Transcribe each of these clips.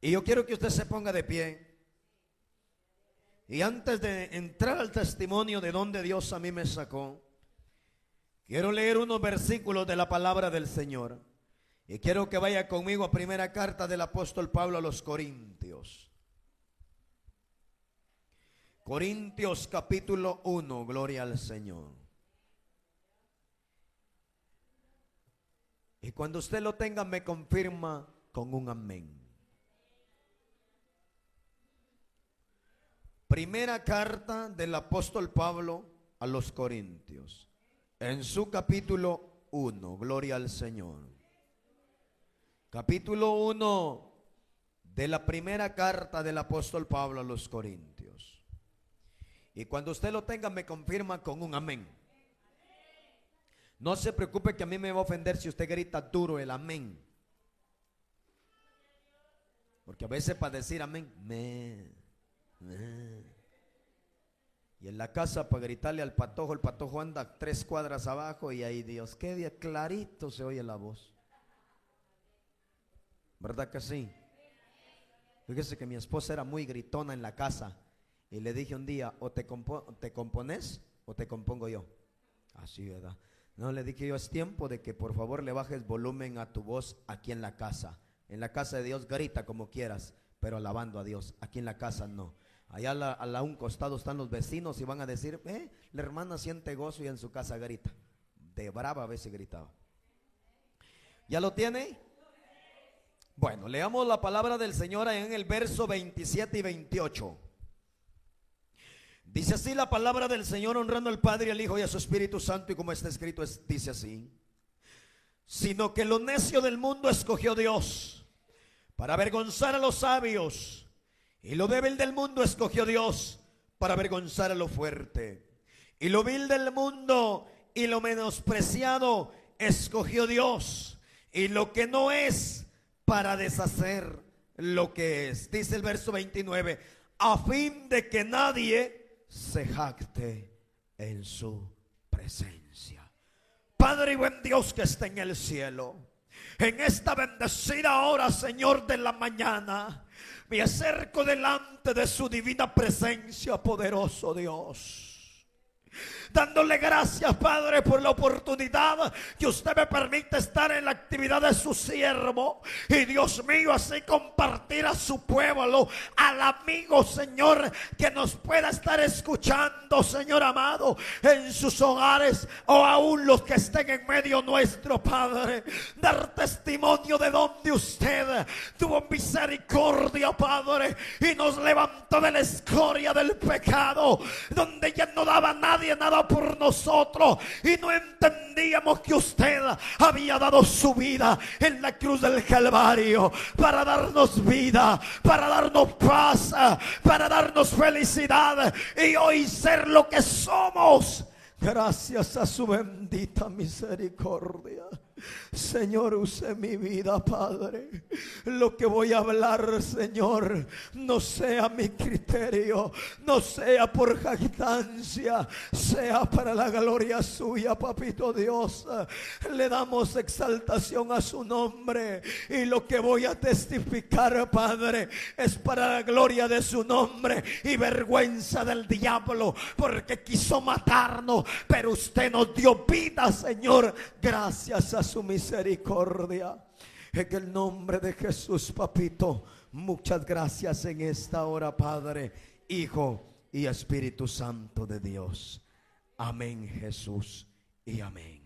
Y yo quiero que usted se ponga de pie. Y antes de entrar al testimonio de donde Dios a mí me sacó, quiero leer unos versículos de la palabra del Señor. Y quiero que vaya conmigo a primera carta del apóstol Pablo a los Corintios. Corintios capítulo 1, gloria al Señor. Y cuando usted lo tenga me confirma con un amén. Primera carta del apóstol Pablo a los Corintios. En su capítulo 1, gloria al Señor. Capítulo 1 de la primera carta del apóstol Pablo a los Corintios. Y cuando usted lo tenga me confirma con un amén. No se preocupe que a mí me va a ofender si usted grita duro el amén. Porque a veces para decir amén, me y en la casa para gritarle al patojo, el patojo anda tres cuadras abajo y ahí Dios, qué día clarito se oye la voz. ¿Verdad que sí? Fíjese que mi esposa era muy gritona en la casa y le dije un día, o te, te compones o te compongo yo. Así, ¿verdad? No, le dije yo, es tiempo de que por favor le bajes volumen a tu voz aquí en la casa. En la casa de Dios grita como quieras, pero alabando a Dios. Aquí en la casa no. Allá a, un costado están los vecinos y van a decir, eh, la hermana siente gozo y en su casa grita. De brava a veces gritaba. ¿Ya lo tiene? Bueno, leamos la palabra del Señor en el verso 27 y 28. Dice así la palabra del Señor honrando al Padre, al Hijo y a su Espíritu Santo y como está escrito dice así. Sino que lo necio del mundo escogió Dios para avergonzar a los sabios y lo débil del mundo escogió Dios para avergonzar a lo fuerte. Y lo vil del mundo y lo menospreciado escogió Dios. Y lo que no es para deshacer lo que es. Dice el verso 29. A fin de que nadie se jacte en su presencia. Padre y buen Dios que está en el cielo. En esta bendecida hora, Señor, de la mañana me acerco delante de su divina presencia, poderoso Dios dándole gracias, Padre, por la oportunidad que usted me permite estar en la actividad de su siervo. Y Dios mío, así compartir a su pueblo, al amigo, Señor, que nos pueda estar escuchando, Señor amado, en sus hogares o aún los que estén en medio nuestro, Padre. Dar testimonio de donde usted tuvo misericordia, Padre, y nos levantó de la escoria del pecado, donde ya no daba nadie nada por nosotros y no entendíamos que usted había dado su vida en la cruz del Calvario para darnos vida, para darnos paz, para darnos felicidad y hoy ser lo que somos. Gracias a su bendita misericordia. Señor, use mi vida, Padre. Lo que voy a hablar, Señor, no sea mi criterio, no sea por jactancia, sea para la gloria suya, papito Dios. Le damos exaltación a su nombre y lo que voy a testificar, Padre, es para la gloria de su nombre y vergüenza del diablo, porque quiso matarnos, pero usted nos dio vida, Señor, gracias a su misericordia. En el nombre de Jesús, papito, muchas gracias en esta hora, Padre, Hijo y Espíritu Santo de Dios. Amén, Jesús, y amén.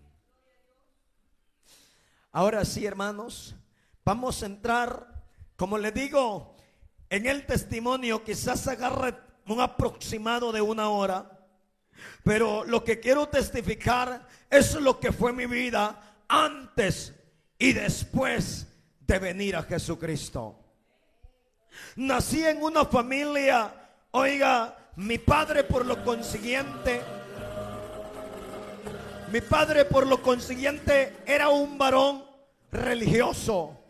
Ahora sí, hermanos, vamos a entrar, como le digo, en el testimonio, quizás agarre un aproximado de una hora. Pero lo que quiero testificar es lo que fue mi vida antes y después de venir a Jesucristo. Nací en una familia, oiga, mi padre por lo consiguiente, mi padre por lo consiguiente era un varón religioso.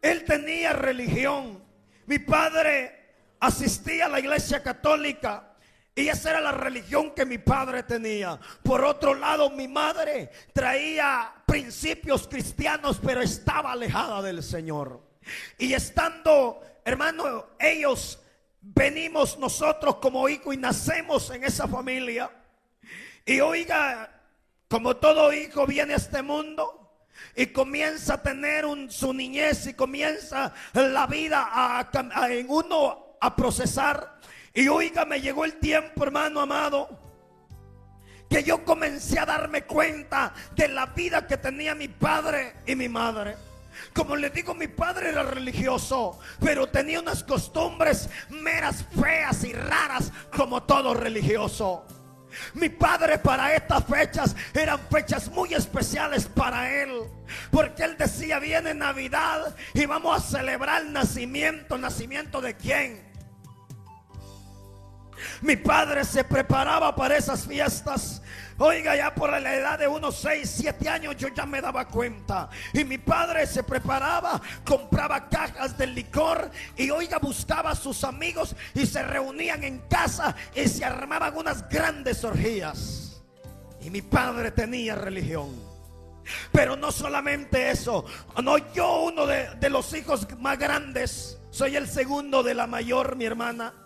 Él tenía religión. Mi padre asistía a la iglesia católica. Y esa era la religión que mi padre tenía. Por otro lado, mi madre traía principios cristianos, pero estaba alejada del Señor. Y estando hermano, ellos venimos nosotros como hijos y nacemos en esa familia. Y oiga, como todo hijo viene a este mundo y comienza a tener su niñez y comienza la vida a, en uno a procesar. Y oiga, me llegó el tiempo, hermano amado, que yo comencé a darme cuenta de la vida que tenía mi padre y mi madre. Como le digo, mi padre era religioso, pero tenía unas costumbres meras, feas y raras como todo religioso. Mi padre para estas fechas eran fechas muy especiales para él. Porque él decía, viene Navidad y vamos a celebrar el nacimiento. ¿Nacimiento de quién? Mi padre se preparaba para esas fiestas Oiga, ya por la edad de unos 6, 7 años yo ya me daba cuenta. Y mi padre se preparaba, compraba cajas de licor y oiga, buscaba a sus amigos y se reunían en casa y se armaban unas grandes orgías. Y mi padre tenía religión. Pero no solamente eso, no yo uno de, de los hijos más grandes, soy el segundo de la mayor, mi hermana.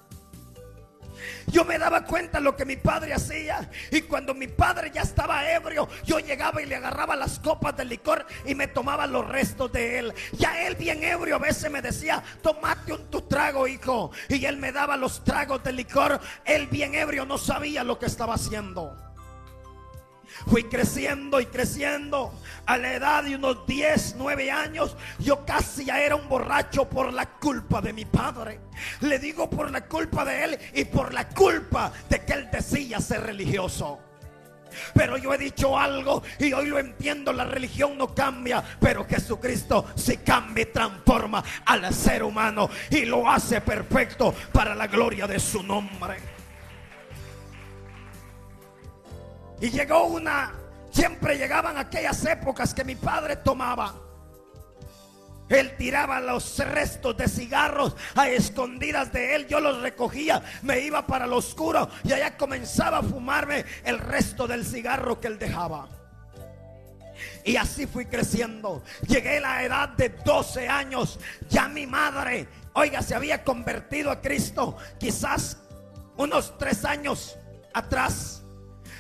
Yo me daba cuenta lo que mi padre hacía. Y cuando mi padre ya estaba ebrio, yo llegaba y le agarraba las copas de licor y me tomaba los restos de él. Ya él bien ebrio a veces me decía, tomate un tu trago, hijo. Y él me daba los tragos de licor. Él bien ebrio no sabía lo que estaba haciendo. Fui creciendo y creciendo. A la edad de unos 10, 9 años, yo casi ya era un borracho por la culpa de mi padre. Le digo por la culpa de él y por la culpa de que él decía ser religioso. Pero yo he dicho algo y hoy lo entiendo, la religión no cambia, pero Jesucristo sí cambia y transforma al ser humano y lo hace perfecto para la gloria de su nombre. Y llegó una, siempre llegaban aquellas épocas que mi padre tomaba. Él tiraba los restos de cigarros a escondidas de él. Yo los recogía, me iba para lo oscuro y allá comenzaba a fumarme el resto del cigarro que él dejaba. Y así fui creciendo. Llegué a la edad de 12 años. Ya mi madre, oiga, se había convertido a Cristo quizás unos tres años atrás.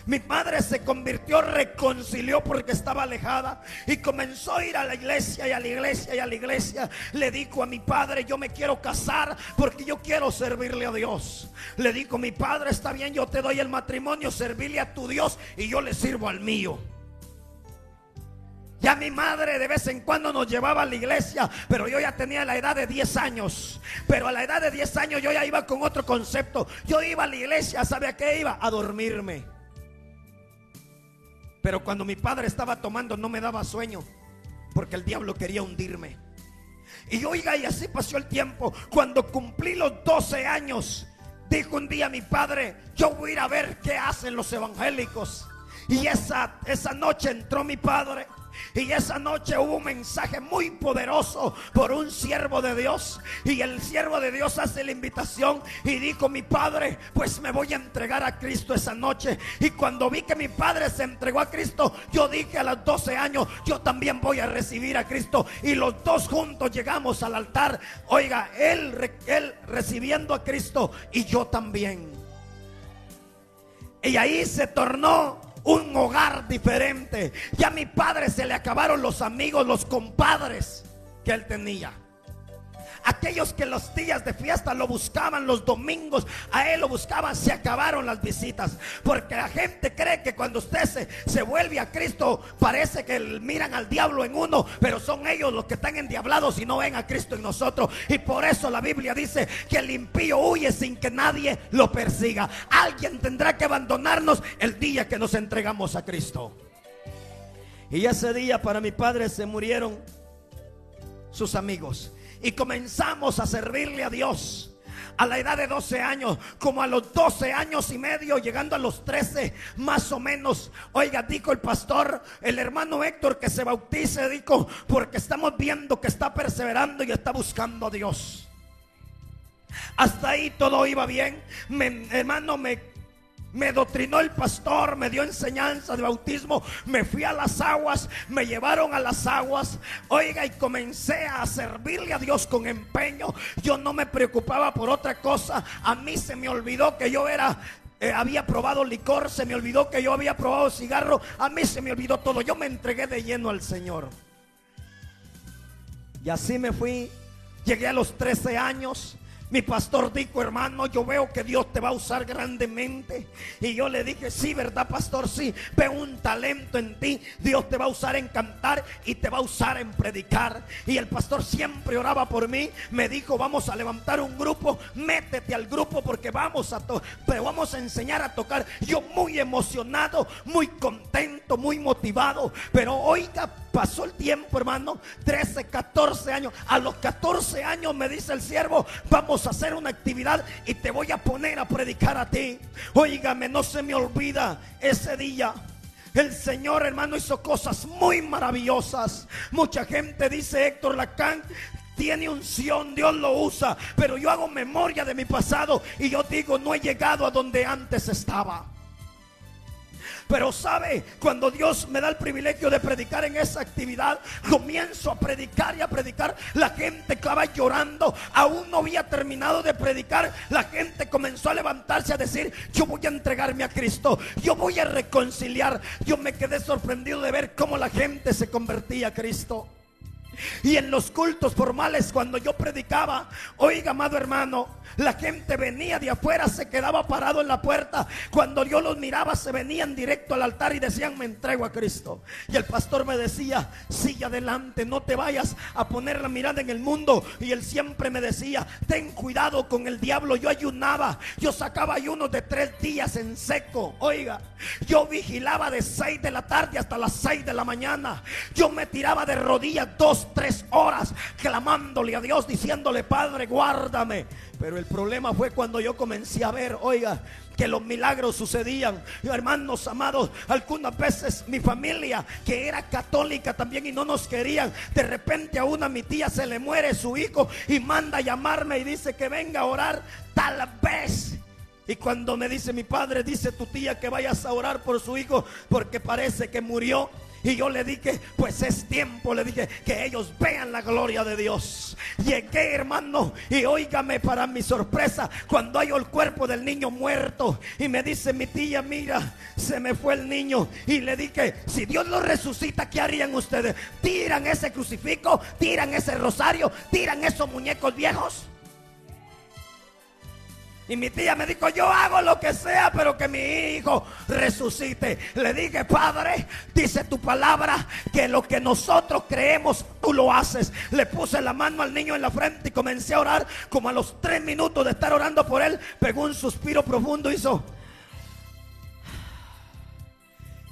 Mi madre se convirtió, reconcilió porque estaba alejada y comenzó a ir a la iglesia y a la iglesia y a la iglesia. Le dijo a mi padre, yo me quiero casar porque yo quiero servirle a Dios. Le dijo, mi padre está bien, yo te doy el matrimonio, servirle a tu Dios y yo le sirvo al mío. Ya mi madre de vez en cuando nos llevaba a la iglesia, pero yo ya tenía la edad de 10 años. Pero a la edad de 10 años yo ya iba con otro concepto. Yo iba a la iglesia, ¿sabe a qué iba? A dormirme. Pero cuando mi padre estaba tomando no me daba sueño, porque el diablo quería hundirme. Y oiga, y así pasó el tiempo. Cuando cumplí los 12 años, dijo un día mi padre, yo voy a ir a ver qué hacen los evangélicos. Y esa, esa noche entró mi padre y esa noche hubo un mensaje muy poderoso por un siervo de Dios. Y el siervo de Dios hace la invitación y dijo, mi padre, pues me voy a entregar a Cristo esa noche. Y cuando vi que mi padre se entregó a Cristo, yo dije a los 12 años, yo también voy a recibir a Cristo. Y los dos juntos llegamos al altar. Oiga, él, él recibiendo a Cristo y yo también. Y ahí se tornó un hogar diferente. Ya a mi padre se le acabaron los amigos, los compadres que él tenía. Aquellos que los días de fiesta lo buscaban los domingos, a él lo buscaban, se acabaron las visitas. Porque la gente cree que cuando usted se, vuelve a Cristo, parece que miran al diablo en uno, pero son ellos los que están endiablados y no ven a Cristo en nosotros. Y por eso la Biblia dice que el impío huye sin que nadie lo persiga. Alguien tendrá que abandonarnos el día que nos entregamos a Cristo. Y ese día para mi padre se murieron sus amigos y comenzamos a servirle a Dios. A la edad de 12 años, como a los 12 años y medio, llegando a los 13, más o menos. Oiga, dijo el pastor, el hermano Héctor que se bautice, dijo, porque estamos viendo que está perseverando y está buscando a Dios. Hasta ahí todo iba bien. hermano, me me doctrinó el pastor, me dio enseñanza de bautismo, me fui a las aguas, me llevaron a las aguas, oiga, y comencé a servirle a Dios con empeño. Yo no me preocupaba por otra cosa, a mí se me olvidó que yo era eh, había probado licor, se me olvidó que yo había probado cigarro, a mí se me olvidó todo, yo me entregué de lleno al Señor. Y así me fui, llegué a los 13 años, mi pastor dijo, hermano, yo veo que Dios te va a usar grandemente. Y yo le dije, sí, ¿verdad, pastor? Sí, veo un talento en ti. Dios te va a usar en cantar y te va a usar en predicar. Y el pastor siempre oraba por mí. Me dijo, vamos a levantar un grupo. Métete al grupo porque vamos a, pero vamos a enseñar a tocar. Yo muy emocionado, muy contento, muy motivado. Pero oiga, pasó el tiempo, hermano. 13, 14 años. A los 14 años me dice el siervo, vamos hacer una actividad y te voy a poner a predicar a ti. Óigame, no se me olvida ese día. El Señor, hermano, hizo cosas muy maravillosas. Mucha gente dice, Héctor Lacan, tiene unción, Dios lo usa. Pero yo hago memoria de mi pasado y yo digo, no he llegado a donde antes estaba. Pero sabe, cuando Dios me da el privilegio de predicar en esa actividad, comienzo a predicar y a predicar. La gente estaba llorando. Aún no había terminado de predicar. La gente comenzó a levantarse a decir, yo voy a entregarme a Cristo. Yo voy a reconciliar. Yo me quedé sorprendido de ver cómo la gente se convertía a Cristo. Y en los cultos formales, cuando yo predicaba, oiga, amado hermano, la gente venía de afuera, se quedaba parado en la puerta. Cuando yo los miraba, se venían directo al altar y decían, me entrego a Cristo. Y el pastor me decía, sigue adelante, no te vayas a poner la mirada en el mundo. Y él siempre me decía, ten cuidado con el diablo. Yo ayunaba, yo sacaba ayunos de tres días en seco. Oiga, yo vigilaba de seis de la tarde hasta las seis de la mañana. Yo me tiraba de rodillas dos, tres horas clamándole a Dios, diciéndole, Padre, guárdame. Pero el problema fue cuando yo comencé a ver, oiga, que los milagros sucedían. Hermanos amados, algunas veces mi familia, que era católica también y no nos querían, de repente a una mi tía se le muere su hijo y manda a llamarme y dice que venga a orar tal vez. Y cuando me dice mi padre, dice tu tía que vayas a orar por su hijo porque parece que murió. Y yo le dije, pues es tiempo, le dije, que ellos vean la gloria de Dios. Llegué, hermano, y óigame para mi sorpresa, cuando hay el cuerpo del niño muerto. Y me dice mi tía, mira, se me fue el niño. Y le dije, si Dios lo resucita, ¿qué harían ustedes? ¿Tiran ese crucifijo? ¿Tiran ese rosario? ¿Tiran esos muñecos viejos? Y mi tía me dijo, yo hago lo que sea, pero que mi hijo resucite. Le dije, Padre, dice tu palabra, que lo que nosotros creemos, tú lo haces. Le puse la mano al niño en la frente y comencé a orar. Como a los tres minutos de estar orando por él, pegó un suspiro profundo, hizo...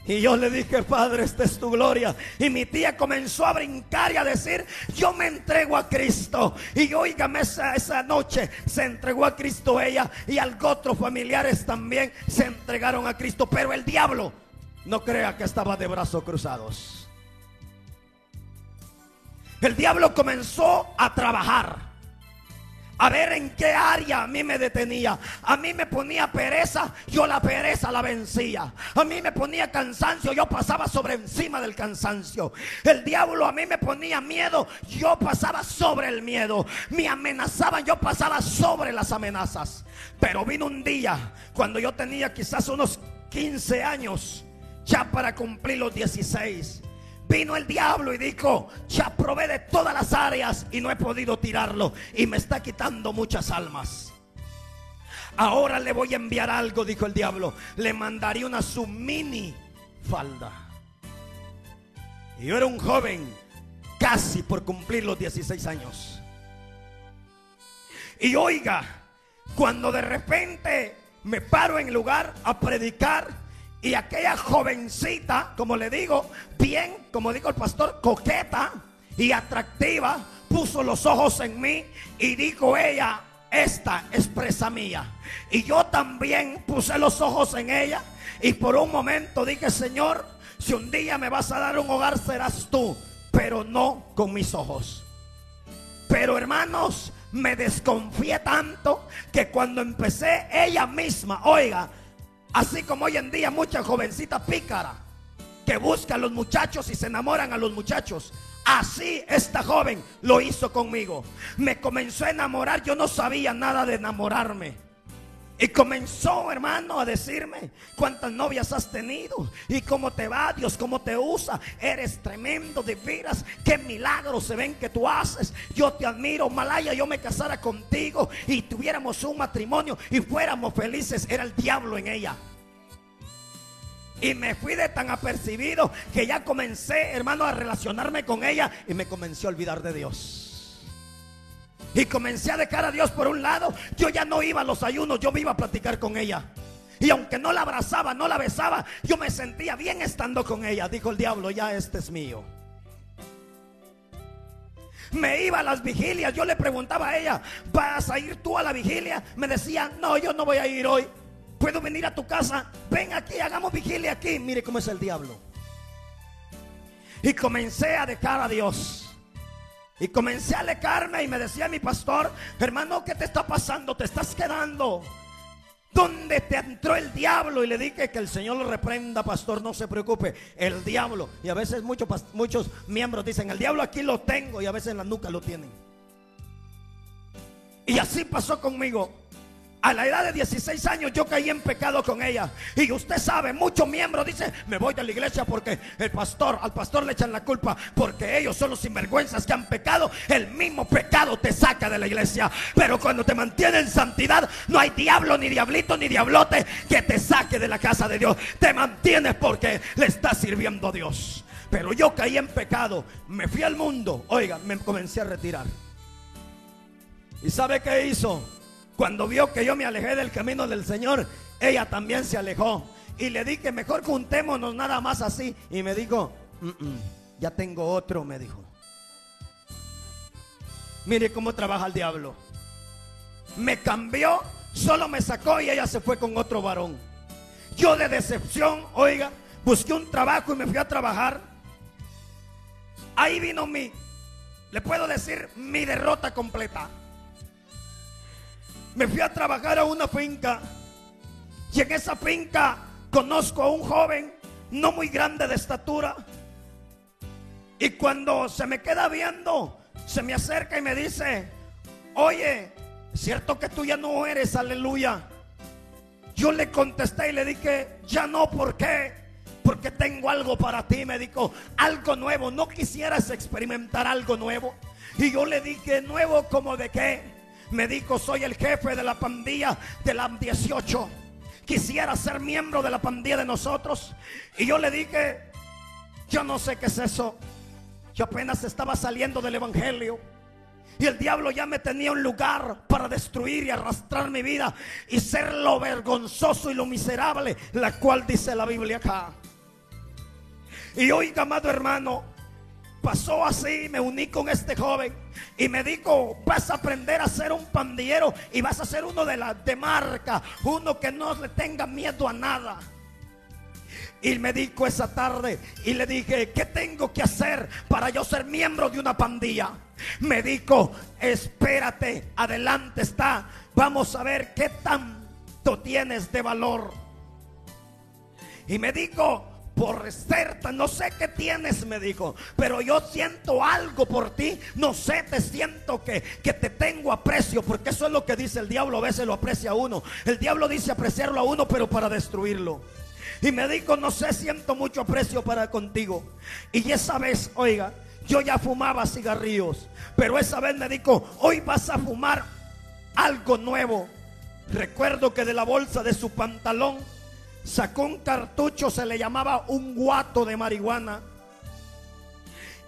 Y yo le dije, Padre, esta es tu gloria. Y mi tía comenzó a brincar y a decir, yo me entrego a Cristo. Y oígame, esa, noche se entregó a Cristo ella y otros familiares también se entregaron a Cristo. Pero el diablo no crea que estaba de brazos cruzados. El diablo comenzó a trabajar a ver en qué área a mí me detenía. A mí me ponía pereza, yo la pereza la vencía. A mí me ponía cansancio, yo pasaba sobre encima del cansancio. El diablo a mí me ponía miedo, yo pasaba sobre el miedo. Me amenazaban, yo pasaba sobre las amenazas. Pero vino un día cuando yo tenía quizás unos 15 años, ya para cumplir los 16 Vino el diablo y dijo, ya probé de todas las áreas y no he podido tirarlo y me está quitando muchas almas. Ahora le voy a enviar algo, dijo el diablo. Le mandaría una su mini falda. Y yo era un joven, casi por cumplir los 16 años. Y oiga, cuando de repente me paro en lugar a predicar, y aquella jovencita, como le digo, bien, como dijo el pastor, coqueta y atractiva, puso los ojos en mí y dijo ella, esta es presa mía. Y yo también puse los ojos en ella y por un momento dije, Señor, si un día me vas a dar un hogar serás tú, pero no con mis ojos. Pero hermanos, me desconfié tanto que cuando empecé ella misma, oiga, Así como hoy en día mucha jovencita pícara que busca a los muchachos y se enamoran a los muchachos. Así esta joven lo hizo conmigo. Me comenzó a enamorar, yo no sabía nada de enamorarme. Y comenzó, hermano, a decirme cuántas novias has tenido y cómo te va, Dios, cómo te usa. Eres tremendo de veras. Qué milagros se ven que tú haces. Yo te admiro, Malaya. Yo me casara contigo y tuviéramos un matrimonio y fuéramos felices. Era el diablo en ella. Y me fui de tan apercibido que ya comencé, hermano, a relacionarme con ella y me comencé a olvidar de Dios. Y comencé a dejar a Dios por un lado. Yo ya no iba a los ayunos, yo me iba a platicar con ella. Y aunque no la abrazaba, no la besaba, yo me sentía bien estando con ella. Dijo el diablo, ya este es mío. Me iba a las vigilias, yo le preguntaba a ella, ¿vas a ir tú a la vigilia? Me decía, no, yo no voy a ir hoy. ¿Puedo venir a tu casa? Ven aquí, hagamos vigilia aquí. Mire cómo es el diablo. Y comencé a dejar a Dios. Y comencé a alecarme y me decía mi pastor, hermano, ¿qué te está pasando? Te estás quedando. ¿Dónde te entró el diablo? Y le dije que el Señor lo reprenda, pastor, no se preocupe. El diablo. Y a veces muchos, muchos miembros dicen, el diablo aquí lo tengo y a veces en la nuca lo tienen. Y así pasó conmigo. A la edad de 16 años yo caí en pecado con ella. Y usted sabe, muchos miembros dicen, me voy de la iglesia porque el pastor, al pastor le echan la culpa porque ellos son los sinvergüenzas que han pecado. El mismo pecado te saca de la iglesia. Pero cuando te mantiene en santidad, no hay diablo, ni diablito, ni diablote que te saque de la casa de Dios. Te mantienes porque le estás sirviendo a Dios. Pero yo caí en pecado, me fui al mundo. Oiga, me comencé a retirar. ¿Y sabe qué hizo? Cuando vio que yo me alejé del camino del Señor, ella también se alejó. Y le dije, mejor juntémonos nada más así. Y me dijo, ya tengo otro, me dijo. Mire cómo trabaja el diablo. Me cambió, solo me sacó y ella se fue con otro varón. Yo de decepción, oiga, busqué un trabajo y me fui a trabajar. Ahí vino mi, le puedo decir, mi derrota completa me fui a trabajar a una finca y en esa finca conozco a un joven no muy grande de estatura. Y cuando se me queda viendo, se me acerca y me dice, oye, ¿es cierto que tú ya no eres, aleluya? Yo le contesté y le dije, ya no, ¿por qué? Porque tengo algo para ti, me dijo, algo nuevo. ¿No quisieras experimentar algo nuevo? Y yo le dije, nuevo como de qué? Me dijo, soy el jefe de la pandilla de la 18. Quisiera ser miembro de la pandilla de nosotros. Y yo le dije, yo no sé qué es eso. Yo apenas estaba saliendo del Evangelio. Y el diablo ya me tenía un lugar para destruir y arrastrar mi vida y ser lo vergonzoso y lo miserable, la cual dice la Biblia acá. Y oiga, amado hermano, pasó así, me uní con este joven y me dijo, vas a aprender a ser un pandillero y vas a ser uno de la de marca, uno que no le tenga miedo a nada. Y me dijo esa tarde y le dije, ¿qué tengo que hacer para yo ser miembro de una pandilla? Me dijo, espérate, adelante está, vamos a ver qué tanto tienes de valor. Y me dijo, por certa, no sé qué tienes, me dijo, pero yo siento algo por ti, no sé, te siento que, que te tengo aprecio, porque eso es lo que dice el diablo, a veces lo aprecia a uno. El diablo dice apreciarlo a uno, pero para destruirlo. Y me dijo, no sé, siento mucho aprecio para contigo. Y esa vez, oiga, yo ya fumaba cigarrillos, pero esa vez me dijo, hoy vas a fumar algo nuevo. Recuerdo que de la bolsa de su pantalón sacó un cartucho, se le llamaba un guato de marihuana.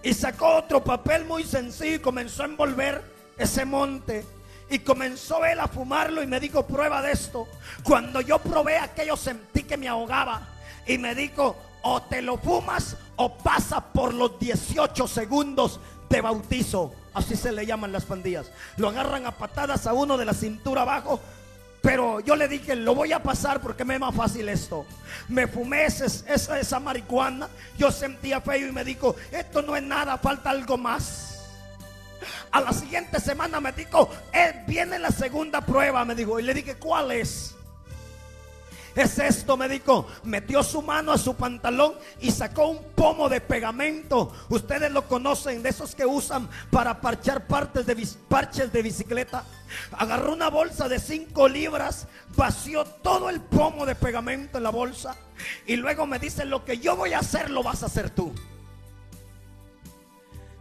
Y sacó otro papel muy sencillo y comenzó a envolver ese monte. Y comenzó él a fumarlo y me dijo, prueba de esto. Cuando yo probé aquello sentí que me ahogaba. Y me dijo, o te lo fumas o pasa por los 18 segundos de bautizo. Así se le llaman las pandillas. Lo agarran a patadas a uno de la cintura abajo pero yo le dije, lo voy a pasar porque me es más fácil esto. Me fumé esa, esa marihuana. Yo sentía feo y me dijo, esto no es nada, falta algo más. A la siguiente semana me dijo, él viene la segunda prueba, me dijo. Y le dije, ¿cuál es? Es esto, me dijo. Metió su mano a su pantalón y sacó un pomo de pegamento. Ustedes lo conocen, de esos que usan para parchar partes de parches de bicicleta. Agarró una bolsa de 5 libras, vació todo el pomo de pegamento en la bolsa. Y luego me dice, lo que yo voy a hacer, lo vas a hacer tú.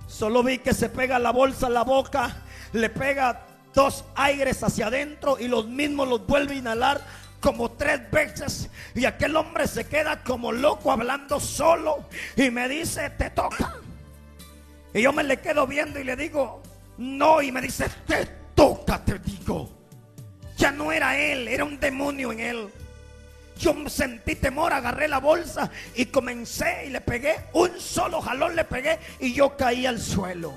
Solo vi que se pega la bolsa a la boca, le pega dos aires hacia adentro y los mismos los vuelve a inhalar como tres veces y aquel hombre se queda como loco hablando solo y me dice, te toca. Y yo me le quedo viendo y le digo, no, y me dice, te toca, te digo. Ya no era él, era un demonio en él. Yo sentí temor, agarré la bolsa y comencé y le pegué, un solo jalón le pegué y yo caí al suelo.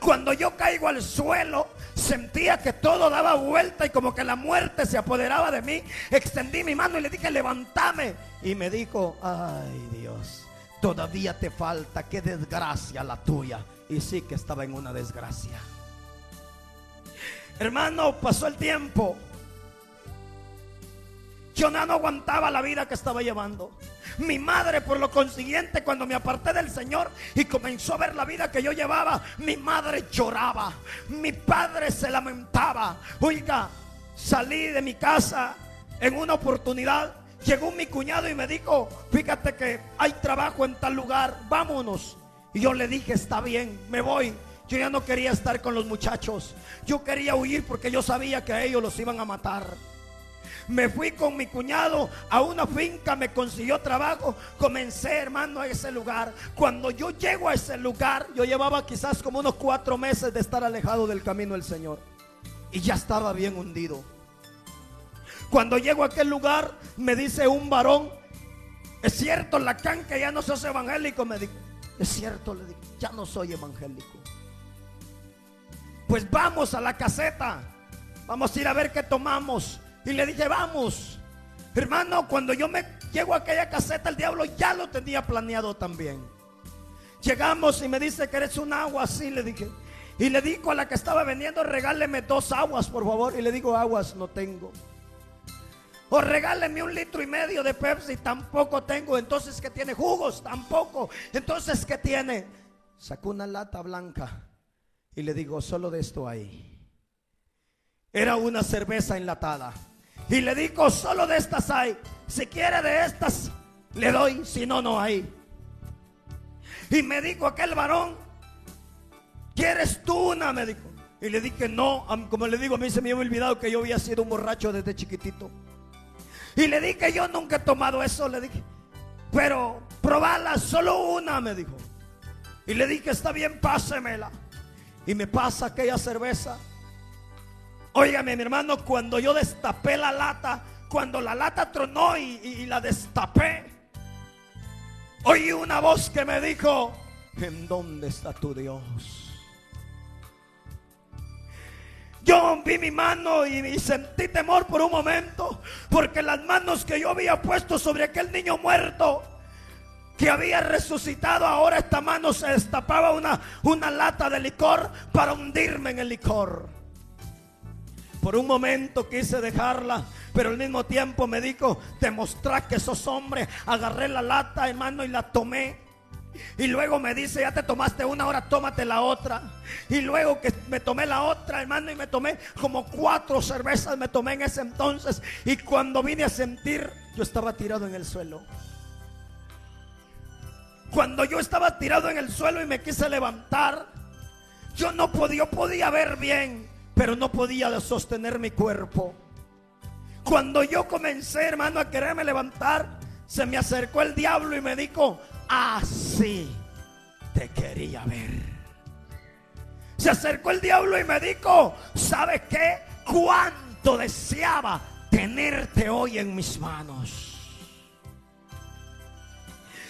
Cuando yo caigo al suelo, sentía que todo daba vuelta y como que la muerte se apoderaba de mí. Extendí mi mano y le dije, levántame. Y me dijo, ay Dios, todavía te falta, qué desgracia la tuya. Y sí que estaba en una desgracia. Hermano, pasó el tiempo. Yo no aguantaba la vida que estaba llevando. Mi madre, por lo consiguiente, cuando me aparté del Señor y comenzó a ver la vida que yo llevaba, mi madre lloraba. Mi padre se lamentaba. Oiga, salí de mi casa en una oportunidad. Llegó mi cuñado y me dijo, fíjate que hay trabajo en tal lugar, vámonos. Y yo le dije, está bien, me voy. Yo ya no quería estar con los muchachos. Yo quería huir porque yo sabía que a ellos los iban a matar. Me fui con mi cuñado a una finca, me consiguió trabajo. Comencé, hermano, a ese lugar. Cuando yo llego a ese lugar, yo llevaba quizás como unos cuatro meses de estar alejado del camino del Señor. Y ya estaba bien hundido. Cuando llego a aquel lugar, me dice un varón, es cierto, la que ya no sos evangélico. Me dijo, es cierto, le digo, ya no soy evangélico. Pues vamos a la caseta. Vamos a ir a ver qué tomamos. Y le dije, vamos. Hermano, cuando yo me llego a aquella caseta, el diablo ya lo tenía planeado también. Llegamos y me dice que eres un agua así, le dije. Y le digo a la que estaba vendiendo, regáleme dos aguas, por favor. Y le digo, aguas no tengo. O regáleme un litro y medio de Pepsi, tampoco tengo. Entonces, ¿qué tiene? Jugos, tampoco. Entonces, ¿qué tiene? Sacó una lata blanca y le digo, solo de esto ahí. Era una cerveza enlatada. Y le digo, solo de estas hay. Si quiere de estas, le doy. Si no, no hay. Y me dijo aquel varón, ¿quieres tú una? Me dijo. Y le dije, no, como le digo, a mí se me había olvidado que yo había sido un borracho desde chiquitito. Y le dije, yo nunca he tomado eso, le dije. Pero probala, solo una, me dijo. Y le dije, está bien, pásemela. Y me pasa aquella cerveza. Óigame, mi hermano, cuando yo destapé la lata, cuando la lata tronó y, la destapé, oí una voz que me dijo, ¿en dónde está tu Dios? Yo vi mi mano y, sentí temor por un momento, porque las manos que yo había puesto sobre aquel niño muerto, que había resucitado, ahora esta mano se destapaba una, una lata de licor para hundirme en el licor. Por un momento quise dejarla, pero al mismo tiempo me dijo, demostrar que sos hombre. Agarré la lata, hermano, y la tomé. Y luego me dice, ya te tomaste una, ahora tómate la otra. Y luego que me tomé la otra, hermano, y me tomé como cuatro cervezas, me tomé en ese entonces. Y cuando vine a sentir, yo estaba tirado en el suelo. Cuando yo estaba tirado en el suelo y me quise levantar, yo no podía, yo podía ver bien pero no podía sostener mi cuerpo. Cuando yo comencé, hermano, a quererme levantar, se me acercó el diablo y me dijo, así te quería ver. Se acercó el diablo y me dijo, ¿sabes qué? Cuánto deseaba tenerte hoy en mis manos.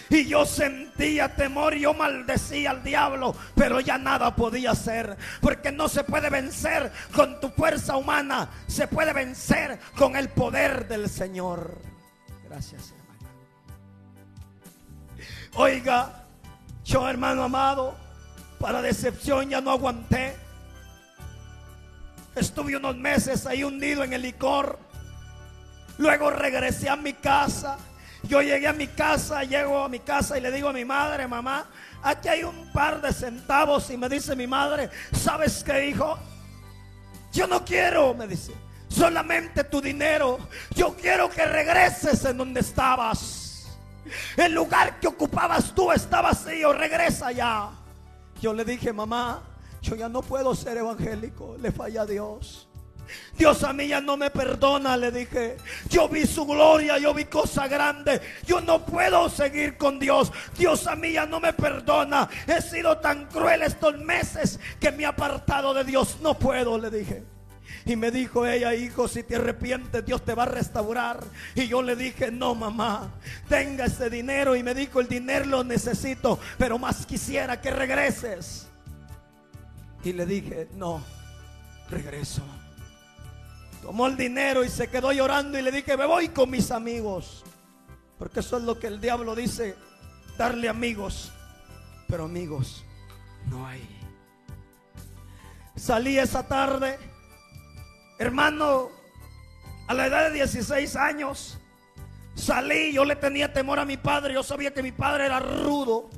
Y yo sentía temor yo maldecía al diablo, pero ya nada podía hacer. Porque no se puede vencer con tu fuerza humana, se puede vencer con el poder del Señor. Gracias, hermano. Oiga, yo hermano amado, para decepción ya no aguanté. Estuve unos meses ahí hundido en el licor. Luego regresé a mi casa. Yo llegué a mi casa, llego a mi casa y le digo a mi madre, mamá, aquí hay un par de centavos. Y me dice mi madre, ¿sabes qué, hijo? Yo no quiero, me dice, solamente tu dinero. Yo quiero que regreses en donde estabas. El lugar que ocupabas tú está vacío, regresa ya. Yo le dije, mamá, yo ya no puedo ser evangélico, le falla a Dios. Dios a mí ya no me perdona, le dije. Yo vi su gloria, yo vi cosa grande. Yo no puedo seguir con Dios. Dios a mí ya no me perdona. He sido tan cruel estos meses que me he apartado de Dios. No puedo, le dije. Y me dijo ella, hijo, si te arrepientes, Dios te va a restaurar. Y yo le dije, no, mamá, tenga ese dinero. Y me dijo, el dinero lo necesito, pero más quisiera que regreses. Y le dije, no, regreso. Tomó el dinero y se quedó llorando y le dije, me voy con mis amigos. Porque eso es lo que el diablo dice, darle amigos. Pero amigos, no hay. Salí esa tarde, hermano, a la edad de 16 años. Salí, yo le tenía temor a mi padre, yo sabía que mi padre era rudo.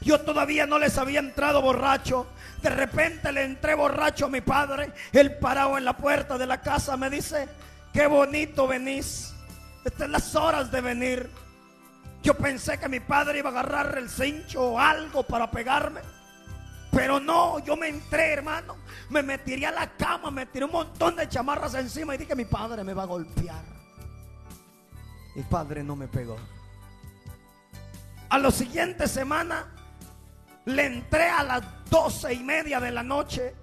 Yo todavía no les había entrado borracho. De repente le entré borracho a mi padre. Él parado en la puerta de la casa me dice, qué bonito venís. Estas las horas de venir. Yo pensé que mi padre iba a agarrar el cincho o algo para pegarme. Pero no, yo me entré, hermano. Me metiría a la cama, me tiré un montón de chamarras encima y dije, mi padre me va a golpear. Mi padre no me pegó. A la siguiente semana le entré a las doce y media de la noche.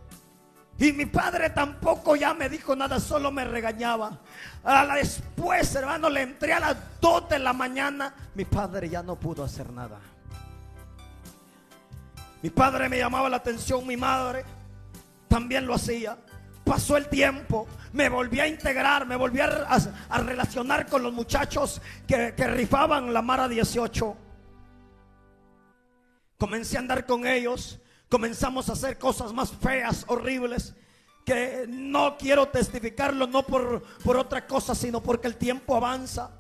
Y mi padre tampoco ya me dijo nada, solo me regañaba. A la después, hermano, le entré a las dos de la mañana. Mi padre ya no pudo hacer nada. Mi padre me llamaba la atención, mi madre también lo hacía. Pasó el tiempo, me volví a integrar, me volví a, a relacionar con los muchachos que, que rifaban la Mara 18. Comencé a andar con ellos. Comenzamos a hacer cosas más feas, horribles. Que no quiero testificarlo, no por, por otra cosa, sino porque el tiempo avanza.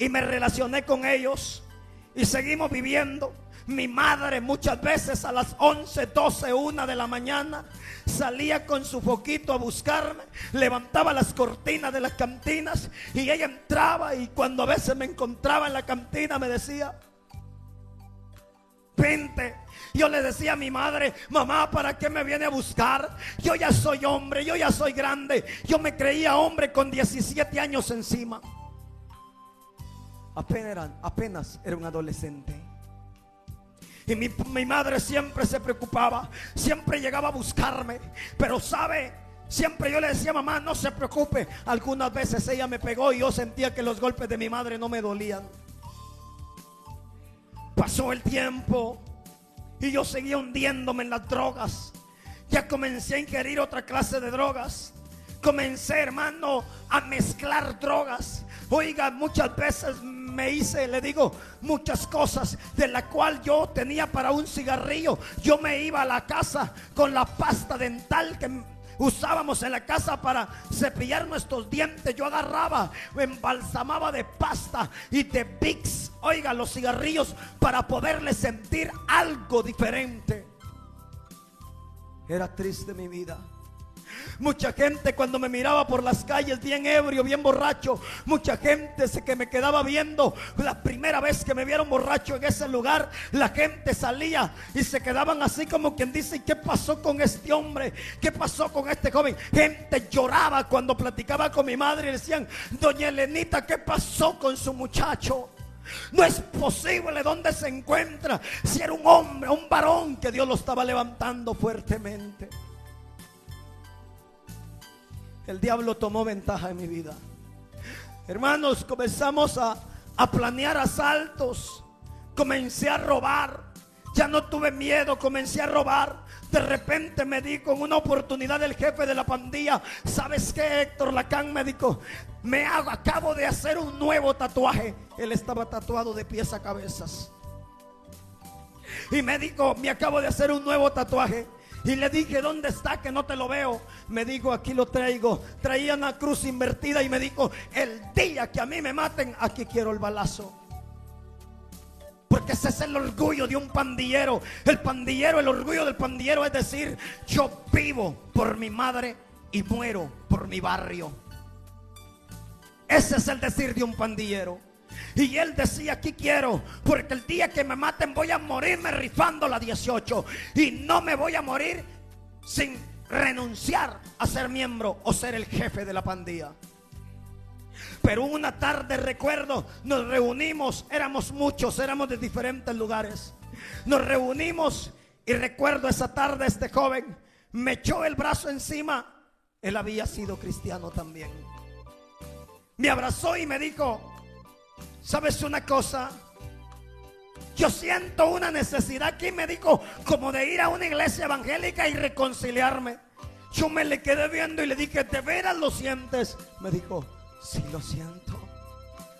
Y me relacioné con ellos. Y seguimos viviendo. Mi madre muchas veces a las 11, 12, 1 de la mañana salía con su foquito a buscarme, levantaba las cortinas de las cantinas y ella entraba y cuando a veces me encontraba en la cantina me decía, yo le decía a mi madre, mamá, ¿para qué me viene a buscar? Yo ya soy hombre, yo ya soy grande. Yo me creía hombre con 17 años encima. Apenas, apenas era un adolescente. Y mi, mi, madre siempre se preocupaba, siempre llegaba a buscarme. Pero sabe, siempre yo le decía, mamá, no se preocupe. Algunas veces ella me pegó y yo sentía que los golpes de mi madre no me dolían. Pasó el tiempo y yo seguía hundiéndome en las drogas. Ya comencé a ingerir otra clase de drogas. Comencé, hermano, a mezclar drogas. Oiga, muchas veces me hice, le digo, muchas cosas de la cual yo tenía para un cigarrillo. Yo me iba a la casa con la pasta dental que usábamos en la casa para cepillar nuestros dientes. Yo agarraba, me embalsamaba de pasta y de Vicks, oiga, los cigarrillos para poderle sentir algo diferente. Era triste mi vida. Mucha gente cuando me miraba por las calles bien ebrio, bien borracho, mucha gente que me quedaba viendo. La primera vez que me vieron borracho en ese lugar, la gente salía y se quedaban así como quien dice, ¿qué pasó con este hombre? ¿Qué pasó con este joven? Gente lloraba cuando platicaba con mi madre y decían, doña Elenita, ¿qué pasó con su muchacho? No es posible dónde se encuentra si era un hombre, un varón que Dios lo estaba levantando fuertemente el diablo tomó ventaja en mi vida. Hermanos, comenzamos a, a planear asaltos. Comencé a robar. Ya no tuve miedo, comencé a robar. De repente me di con una oportunidad del jefe de la pandilla. ¿Sabes qué, Héctor Lacan me dijo? Me hago, acabo de hacer un nuevo tatuaje. Él estaba tatuado de pies a cabezas. Y me dijo, me acabo de hacer un nuevo tatuaje. Y le dije, ¿dónde está? Que no te lo veo. Me dijo, aquí lo traigo. Traía una cruz invertida y me dijo, el día que a mí me maten, aquí quiero el balazo. Porque ese es el orgullo de un pandillero. El pandillero, el orgullo del pandillero es decir, yo vivo por mi madre y muero por mi barrio. Ese es el decir de un pandillero. Y él decía, aquí quiero, porque el día que me maten voy a morirme rifando la 18. Y no me voy a morir sin renunciar a ser miembro o ser el jefe de la pandilla. Pero una tarde recuerdo, nos reunimos, éramos muchos, éramos de diferentes lugares. Nos reunimos y recuerdo esa tarde este joven me echó el brazo encima. Él había sido cristiano también. Me abrazó y me dijo, ¿sabes una cosa? Yo siento una necesidad aquí, me dijo, como de ir a una iglesia evangélica y reconciliarme. Yo me le quedé viendo y le dije, ¿de veras lo sientes? Me dijo, sí lo siento.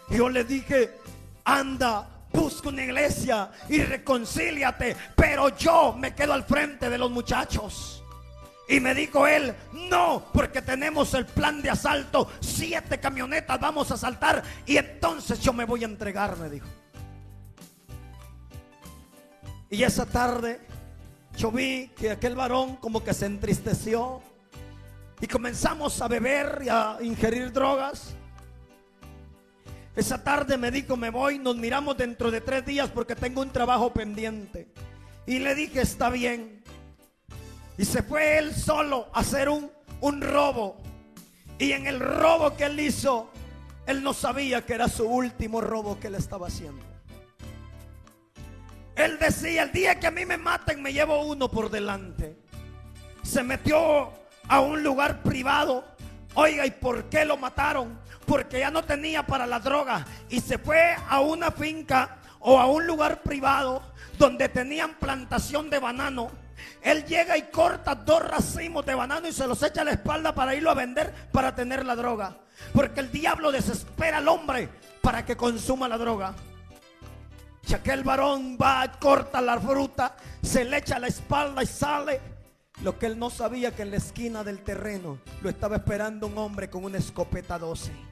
Yo le dije, anda, busca una iglesia y reconcíliate. Pero yo me quedo al frente de los muchachos. Y me dijo él, no, porque tenemos el plan de asalto. Siete camionetas vamos a asaltar. Y entonces yo me voy a entregar, me dijo. Y esa tarde yo vi que aquel varón como que se entristeció. Y comenzamos a beber y a ingerir drogas. Esa tarde me dijo, me voy, nos miramos dentro de tres días porque tengo un trabajo pendiente. Y le dije, está bien. Y se fue él solo a hacer un, un robo. Y en el robo que él hizo, él no sabía que era su último robo que él estaba haciendo. Él decía, el día que a mí me maten, me llevo uno por delante. Se metió a un lugar privado. Oiga, ¿y por qué lo mataron? Porque ya no tenía para la droga. Y se fue a una finca o a un lugar privado donde tenían plantación de banano. Él llega y corta dos racimos de banano y se los echa a la espalda para irlo a vender para tener la droga. Porque el diablo desespera al hombre para que consuma la droga. Si aquel varón va, corta la fruta, se le echa a la espalda y sale. Lo que él no sabía que en la esquina del terreno lo estaba esperando un hombre con una escopeta 12.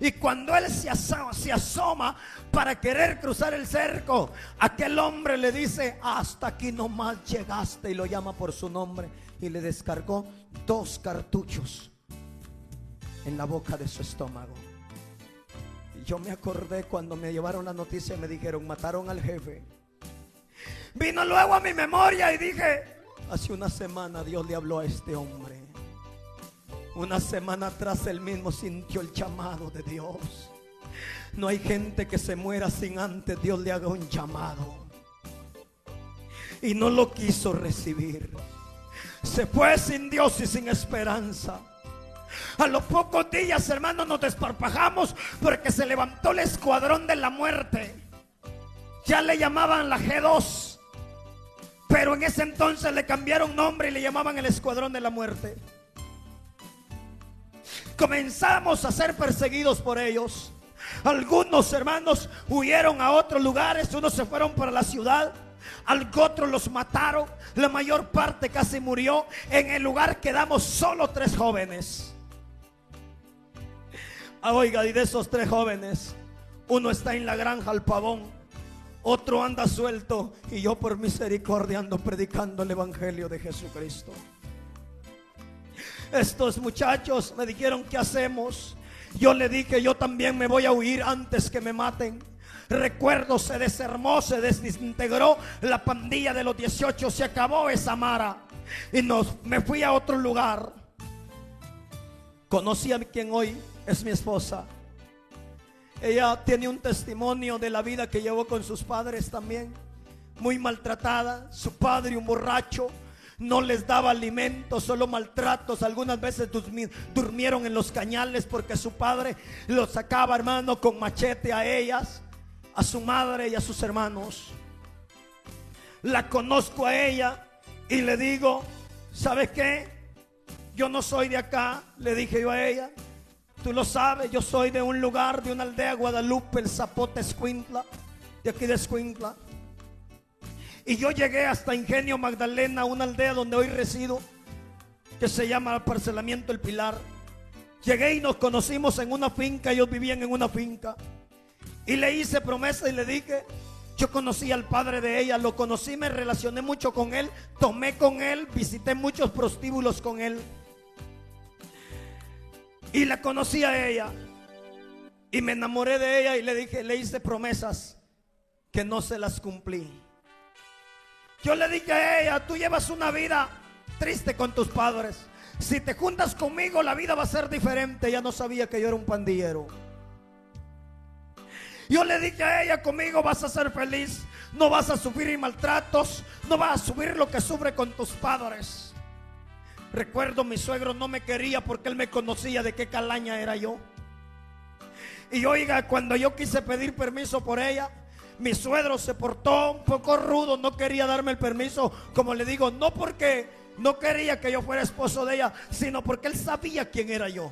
Y cuando él se asoma, para querer cruzar el cerco, aquel hombre le dice, hasta aquí nomás llegaste y lo llama por su nombre. Y le descargó dos cartuchos en la boca de su estómago. Y yo me acordé cuando me llevaron la noticia y me dijeron, mataron al jefe. Vino luego a mi memoria y dije, hace una semana Dios le habló a este hombre. Una semana atrás él mismo sintió el llamado de Dios. No hay gente que se muera sin antes Dios le haga un llamado. Y no lo quiso recibir. Se fue sin Dios y sin esperanza. A los pocos días, hermanos, nos desparpajamos porque se levantó el escuadrón de la muerte. Ya le llamaban la G2. Pero en ese entonces le cambiaron nombre y le llamaban el escuadrón de la muerte. Comenzamos a ser perseguidos por ellos. Algunos hermanos huyeron a otros lugares, unos se fueron para la ciudad. Algunos los mataron, la mayor parte casi murió. En el lugar quedamos solo tres jóvenes. Ah, oiga, y de esos tres jóvenes, uno está en la granja al pavón, otro anda suelto y yo por misericordia ando predicando el Evangelio de Jesucristo. Estos muchachos me dijeron, ¿qué hacemos? Yo le dije, yo también me voy a huir antes que me maten. Recuerdo, se desarmó, se desintegró la pandilla de los 18, se acabó esa mara. Y nos, me fui a otro lugar. Conocí a quien hoy es mi esposa. Ella tiene un testimonio de la vida que llevó con sus padres también. Muy maltratada. Su padre, un borracho, no les daba alimento, solo maltratos. Algunas veces durmieron en los cañales porque su padre los sacaba, hermano, con machete a ellas, a su madre y a sus hermanos. La conozco a ella y le digo, ¿sabes qué? Yo no soy de acá, le dije yo a ella. Tú lo sabes, yo soy de un lugar, de una aldea, Guadalupe, el Zapote Escuintla, de aquí de Escuintla. Y yo llegué hasta Ingenio Magdalena, una aldea donde hoy resido, que se llama Parcelamiento El Pilar. Llegué y nos conocimos en una finca, ellos vivían en una finca. Y le hice promesa y le dije, yo conocí al padre de ella, lo conocí, me relacioné mucho con él, tomé con él, visité muchos prostíbulos con él. Y la conocí a ella. Y me enamoré de ella y le dije, le hice promesas que no se las cumplí. Yo le dije a ella, tú llevas una vida triste con tus padres. Si te juntas conmigo, la vida va a ser diferente. Ella no sabía que yo era un pandillero. Yo le dije a ella, conmigo vas a ser feliz. No vas a sufrir maltratos. No vas a sufrir lo que sufre con tus padres. Recuerdo mi suegro no me quería porque él me conocía de qué calaña era yo. Y oiga, cuando yo quise pedir permiso por ella, mi suegro se portó un poco rudo, no quería darme el permiso, como le digo, no porque no quería que yo fuera esposo de ella, sino porque él sabía quién era yo.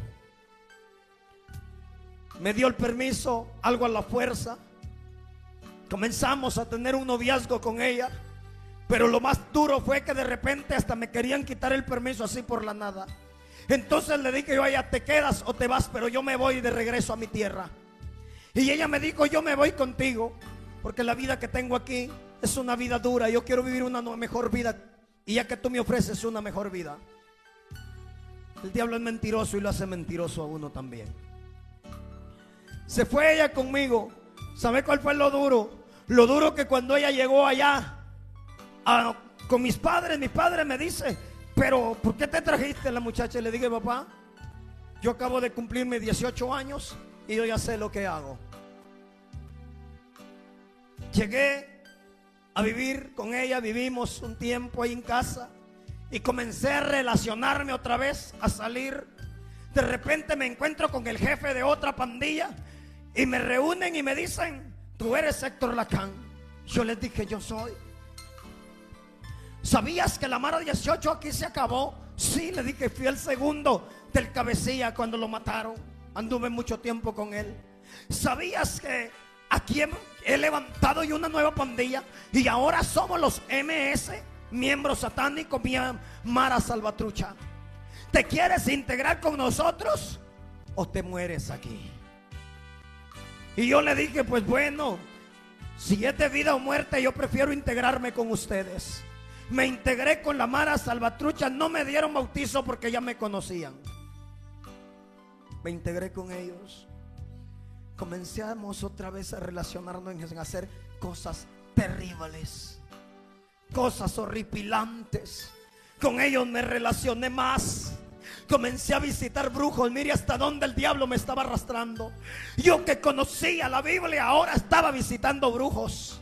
Me dio el permiso, algo a la fuerza. Comenzamos a tener un noviazgo con ella. Pero lo más duro fue que de repente hasta me querían quitar el permiso así por la nada. Entonces le dije yo a ella, te quedas o te vas, pero yo me voy de regreso a mi tierra. Y ella me dijo, yo me voy contigo, porque la vida que tengo aquí es una vida dura. Yo quiero vivir una mejor vida. Y ya que tú me ofreces una mejor vida. El diablo es mentiroso y lo hace mentiroso a uno también. Se fue ella conmigo. ¿Sabe cuál fue lo duro? Lo duro que cuando ella llegó allá con mis padres, mi padre me dice, pero ¿por qué te trajiste? La muchacha le dije, papá, yo acabo de cumplir mis 18 años y yo ya sé lo que hago. Llegué a vivir con ella, vivimos un tiempo ahí en casa y comencé a relacionarme otra vez, a salir. De repente me encuentro con el jefe de otra pandilla y me reúnen y me dicen, tú eres Héctor Lacan. Yo les dije, yo soy. ¿Sabías que la Mara 18 aquí se acabó? Sí, le dije, fui el segundo del cabecilla cuando lo mataron. Anduve mucho tiempo con él. ¿Sabías que aquí he levantado yo una nueva pandilla? Y ahora somos los MS, miembros satánicos, Mara Salvatrucha. ¿Te quieres integrar con nosotros o te mueres aquí? Y yo le dije, pues bueno, si es de vida o muerte, yo prefiero integrarme con ustedes. Me integré con la Mara Salvatrucha. No me dieron bautizo porque ya me conocían. Me integré con ellos. Comenzamos otra vez a relacionarnos en hacer cosas terribles. Cosas horripilantes. Con ellos me relacioné más. Comencé a visitar brujos. Mire hasta dónde el diablo me estaba arrastrando. Yo que conocía la Biblia ahora estaba visitando brujos.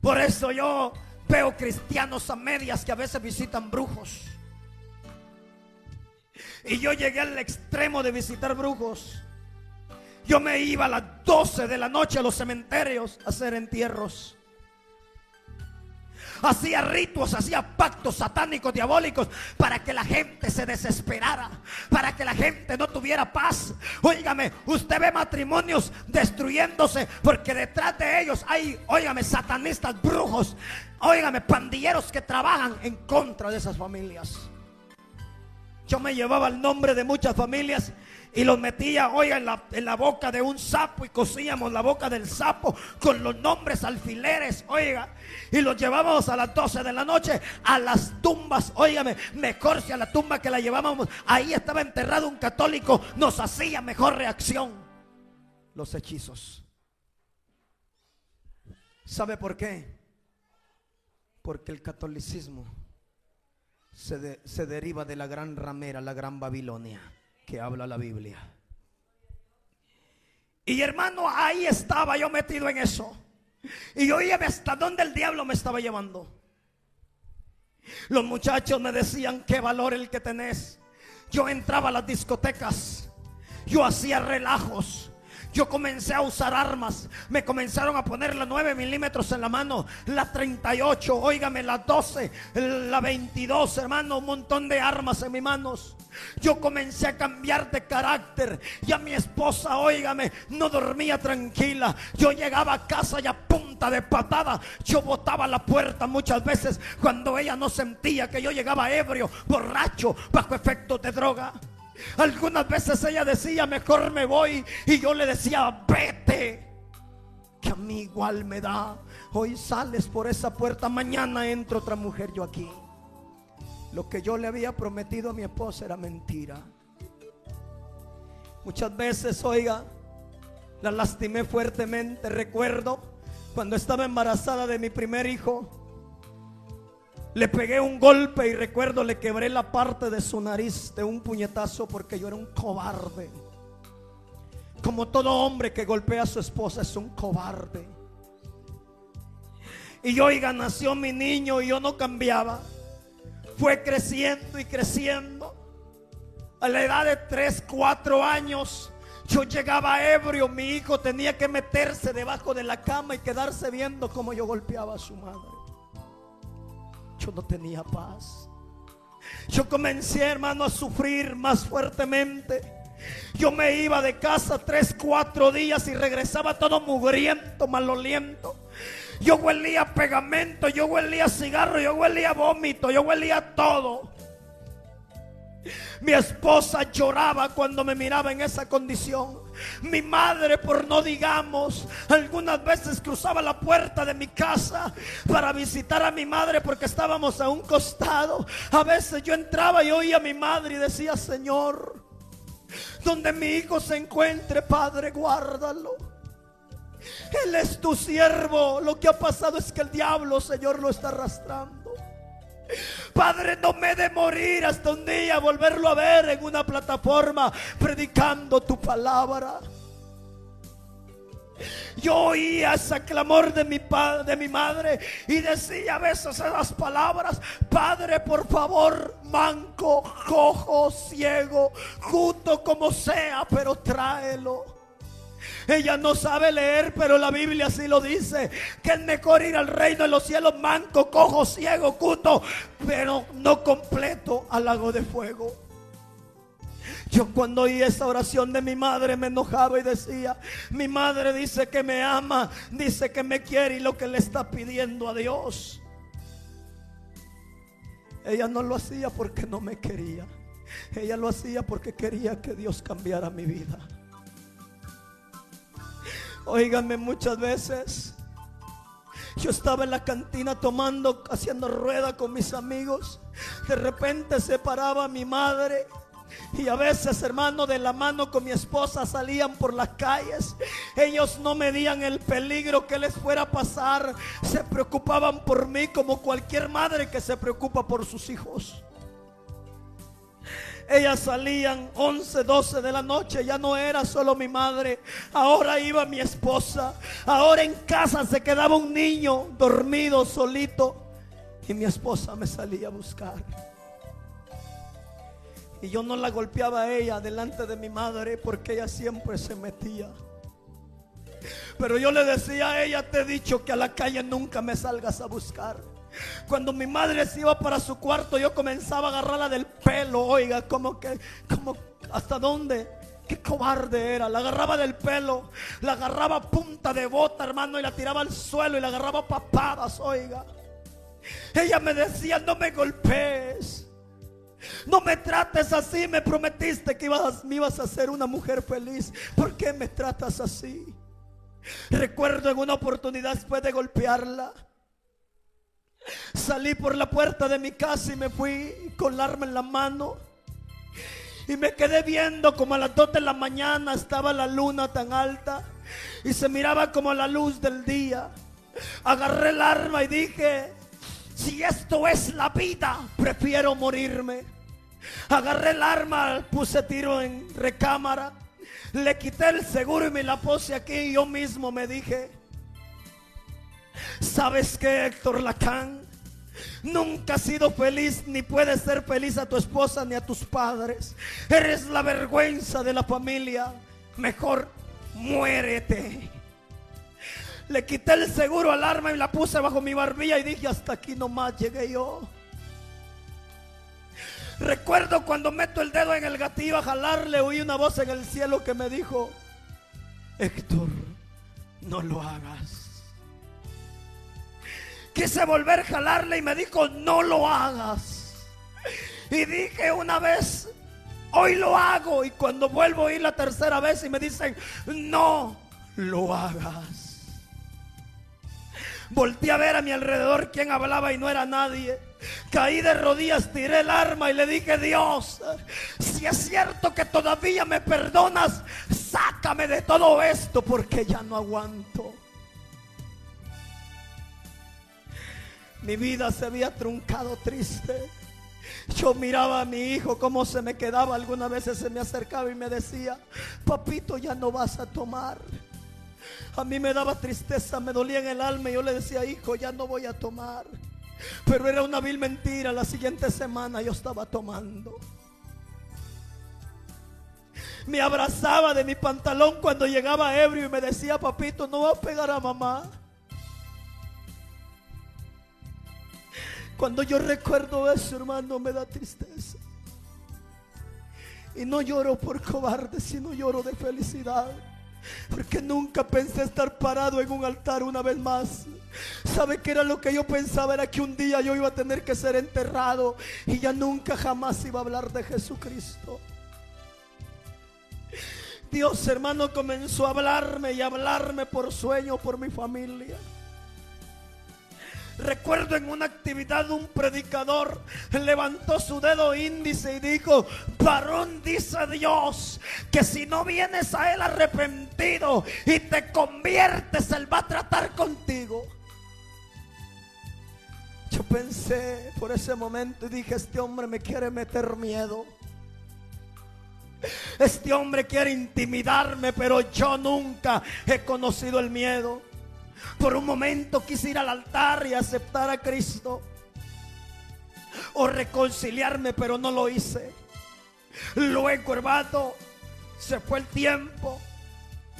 Por eso yo Veo cristianos a medias que a veces visitan brujos. Y yo llegué al extremo de visitar brujos. Yo me iba a las 12 de la noche a los cementerios a hacer entierros hacía ritos, hacía pactos satánicos, diabólicos, para que la gente se desesperara, para que la gente no tuviera paz. Óigame, usted ve matrimonios destruyéndose porque detrás de ellos hay, óigame, satanistas, brujos, óigame, pandilleros que trabajan en contra de esas familias. Yo me llevaba el nombre de muchas familias y los metía, oiga, en la, en la, boca de un sapo y cosíamos la boca del sapo con los nombres alfileres, oiga, y los llevábamos a las 12 de la noche a las tumbas, óigame, mejor si a la tumba que la llevábamos, ahí estaba enterrado un católico, nos hacía mejor reacción los hechizos. ¿Sabe por qué? Porque el catolicismo se, se deriva de la gran ramera, la gran Babilonia que habla la Biblia. Y hermano, ahí estaba yo metido en eso. Y oíame hasta dónde el diablo me estaba llevando. Los muchachos me decían qué valor el que tenés. Yo entraba a las discotecas. Yo hacía relajos. Yo comencé a usar armas. Me comenzaron a poner la 9 milímetros en la mano, la 38, óigame, la 12, la 22, hermano, un montón de armas en mis manos. Yo comencé a cambiar de carácter. Y a mi esposa, óigame, no dormía tranquila. Yo llegaba a casa y a punta de patada, yo botaba la puerta muchas veces cuando ella no sentía que yo llegaba ebrio, borracho, bajo efectos de droga. Algunas veces ella decía, mejor me voy. Y yo le decía, vete. Que a mí igual me da. Hoy sales por esa puerta, mañana entra otra mujer yo aquí. Lo que yo le había prometido a mi esposa era mentira. Muchas veces, oiga, la lastimé fuertemente. Recuerdo cuando estaba embarazada de mi primer hijo. Le pegué un golpe y recuerdo le quebré la parte de su nariz de un puñetazo porque yo era un cobarde. Como todo hombre que golpea a su esposa es un cobarde. Y oiga, nació mi niño y yo no cambiaba. Fue creciendo y creciendo. A la edad de 3, 4 años, yo llegaba ebrio. Mi hijo tenía que meterse debajo de la cama y quedarse viendo cómo yo golpeaba a su madre yo no tenía paz. Yo comencé, hermano, a sufrir más fuertemente. Yo me iba de casa tres, cuatro días y regresaba todo mugriento, maloliento. Yo huelía pegamento, yo huelía cigarro, yo huelía vómito, yo huelía todo. Mi esposa lloraba cuando me miraba en esa condición. Mi madre, por no digamos, algunas veces cruzaba la puerta de mi casa para visitar a mi madre porque estábamos a un costado. A veces yo entraba y oía a mi madre y decía, Señor, donde mi hijo se encuentre, Padre, guárdalo. Él es tu siervo. Lo que ha pasado es que el diablo, Señor, lo está arrastrando. Padre, no me de morir hasta un día volverlo a ver en una plataforma predicando tu palabra. Yo oía ese clamor de mi padre, de mi madre y decía a veces esas palabras, Padre, por favor, manco, cojo, ciego, justo como sea, pero tráelo. Ella no sabe leer, pero la Biblia sí lo dice. Que es mejor ir al reino de los cielos manco, cojo, ciego, cuto, pero no completo al lago de fuego. Yo cuando oí esa oración de mi madre me enojaba y decía, mi madre dice que me ama, dice que me quiere y lo que le está pidiendo a Dios. Ella no lo hacía porque no me quería. Ella lo hacía porque quería que Dios cambiara mi vida. Óigame muchas veces. Yo estaba en la cantina tomando, haciendo rueda con mis amigos. De repente se paraba mi madre. Y a veces, hermano, de la mano con mi esposa salían por las calles. Ellos no medían el peligro que les fuera a pasar. Se preocupaban por mí como cualquier madre que se preocupa por sus hijos. Ellas salían 11, 12 de la noche. Ya no era solo mi madre. Ahora iba mi esposa. Ahora en casa se quedaba un niño dormido solito. Y mi esposa me salía a buscar. Y yo no la golpeaba a ella delante de mi madre porque ella siempre se metía. Pero yo le decía a ella, te he dicho que a la calle nunca me salgas a buscar. Cuando mi madre se iba para su cuarto, yo comenzaba a agarrarla del pelo, oiga, como que, como, ¿hasta dónde? Qué cobarde era. La agarraba del pelo, la agarraba punta de bota, hermano, y la tiraba al suelo y la agarraba papadas, oiga. Ella me decía, no me golpees. No me trates así, me prometiste que ibas, me ibas a ser una mujer feliz. ¿Por qué me tratas así? Recuerdo en una oportunidad después de golpearla, Salí por la puerta de mi casa y me fui con el arma en la mano. Y me quedé viendo como a las 2 de la mañana estaba la luna tan alta y se miraba como la luz del día. Agarré el arma y dije, si esto es la vida, prefiero morirme. Agarré el arma, puse tiro en recámara, le quité el seguro y me la puse aquí y yo mismo me dije, ¿Sabes qué, Héctor Lacán? Nunca has sido feliz ni puedes ser feliz a tu esposa ni a tus padres. Eres la vergüenza de la familia. Mejor muérete. Le quité el seguro al arma y la puse bajo mi barbilla y dije, hasta aquí nomás llegué yo. Recuerdo cuando meto el dedo en el gatillo a jalarle, oí una voz en el cielo que me dijo, Héctor, no lo hagas. Quise volver a jalarle y me dijo, no lo hagas. Y dije una vez, hoy lo hago. Y cuando vuelvo a ir la tercera vez y me dicen, no lo hagas. Volté a ver a mi alrededor quién hablaba y no era nadie. Caí de rodillas, tiré el arma y le dije, Dios, si es cierto que todavía me perdonas, sácame de todo esto porque ya no aguanto. Mi vida se había truncado triste. Yo miraba a mi hijo cómo se me quedaba. Algunas veces se me acercaba y me decía, papito, ya no vas a tomar. A mí me daba tristeza, me dolía en el alma y yo le decía, hijo, ya no voy a tomar. Pero era una vil mentira. La siguiente semana yo estaba tomando. Me abrazaba de mi pantalón cuando llegaba ebrio y me decía, papito, no va a pegar a mamá. Cuando yo recuerdo eso, hermano, me da tristeza. Y no lloro por cobarde, sino lloro de felicidad. Porque nunca pensé estar parado en un altar una vez más. ¿Sabe qué era lo que yo pensaba? Era que un día yo iba a tener que ser enterrado y ya nunca jamás iba a hablar de Jesucristo. Dios hermano comenzó a hablarme y a hablarme por sueño, por mi familia. Recuerdo en una actividad un predicador levantó su dedo índice y dijo, varón dice Dios, que si no vienes a él arrepentido y te conviertes, él va a tratar contigo. Yo pensé por ese momento y dije, este hombre me quiere meter miedo. Este hombre quiere intimidarme, pero yo nunca he conocido el miedo. Por un momento quise ir al altar y aceptar a Cristo. O reconciliarme, pero no lo hice. Luego, hermano, se fue el tiempo.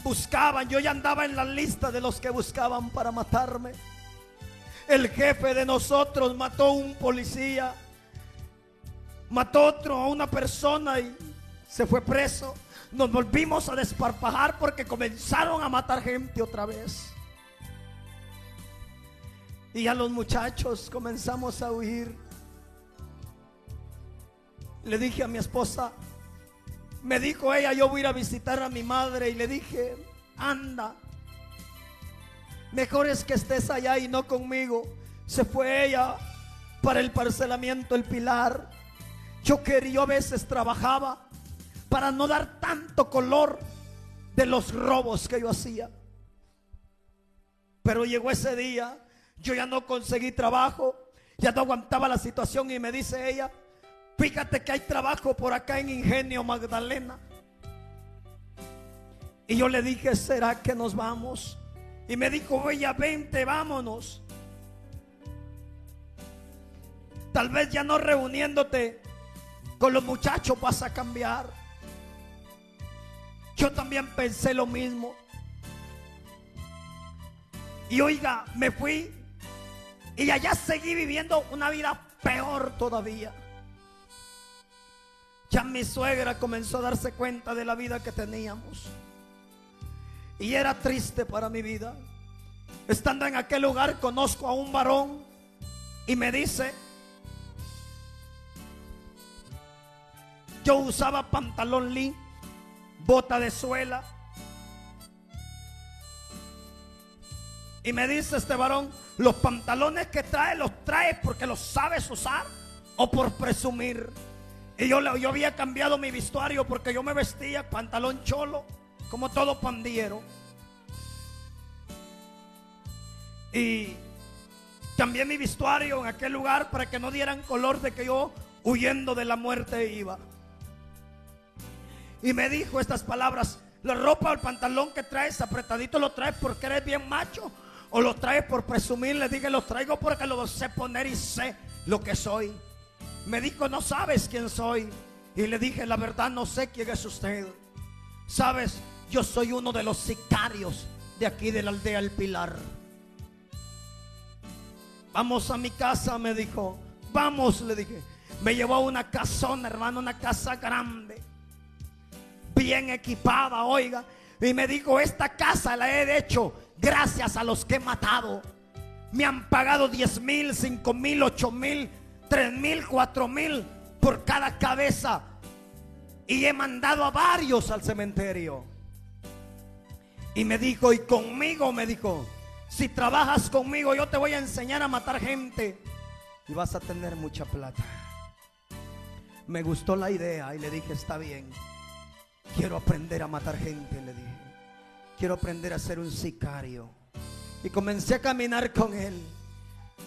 Buscaban, yo ya andaba en la lista de los que buscaban para matarme. El jefe de nosotros mató a un policía. Mató otro a una persona y se fue preso. Nos volvimos a desparpajar porque comenzaron a matar gente otra vez. Y a los muchachos comenzamos a huir. Le dije a mi esposa, me dijo ella, yo voy a ir a visitar a mi madre y le dije, anda, mejor es que estés allá y no conmigo. Se fue ella para el parcelamiento El Pilar. Yo quería, yo a veces trabajaba para no dar tanto color de los robos que yo hacía. Pero llegó ese día yo ya no conseguí trabajo, ya no aguantaba la situación y me dice ella, fíjate que hay trabajo por acá en Ingenio Magdalena. Y yo le dije, ¿será que nos vamos? Y me dijo, ella, vente, vámonos. Tal vez ya no reuniéndote con los muchachos vas a cambiar. Yo también pensé lo mismo. Y oiga, me fui y allá seguí viviendo una vida peor todavía. Ya mi suegra comenzó a darse cuenta de la vida que teníamos. Y era triste para mi vida. Estando en aquel lugar conozco a un varón y me dice, yo usaba pantalón lee, bota de suela. Y me dice este varón, los pantalones que traes los traes porque los sabes usar o por presumir. Y yo, yo había cambiado mi vestuario porque yo me vestía pantalón cholo, como todo pandillero. Y cambié mi vestuario en aquel lugar para que no dieran color de que yo huyendo de la muerte iba. Y me dijo estas palabras, la ropa o el pantalón que traes apretadito lo traes porque eres bien macho o los trae por presumir. Le dije, los traigo porque los sé poner y sé lo que soy. Me dijo, no sabes quién soy. Y le dije, la verdad, no sé quién es usted. Sabes, yo soy uno de los sicarios de aquí de la aldea El Pilar. Vamos a mi casa, me dijo. Vamos, le dije. Me llevó a una casona, hermano, una casa grande. Bien equipada, oiga. Y me dijo, esta casa la he hecho gracias a los que he matado. Me han pagado 10 mil, 5 mil, 8 mil, 3 mil, 4 mil por cada cabeza. Y he mandado a varios al cementerio. Y me dijo, y conmigo me dijo, si trabajas conmigo yo te voy a enseñar a matar gente. Y vas a tener mucha plata. Me gustó la idea y le dije, está bien. Quiero aprender a matar gente, le dije. Quiero aprender a ser un sicario. Y comencé a caminar con él.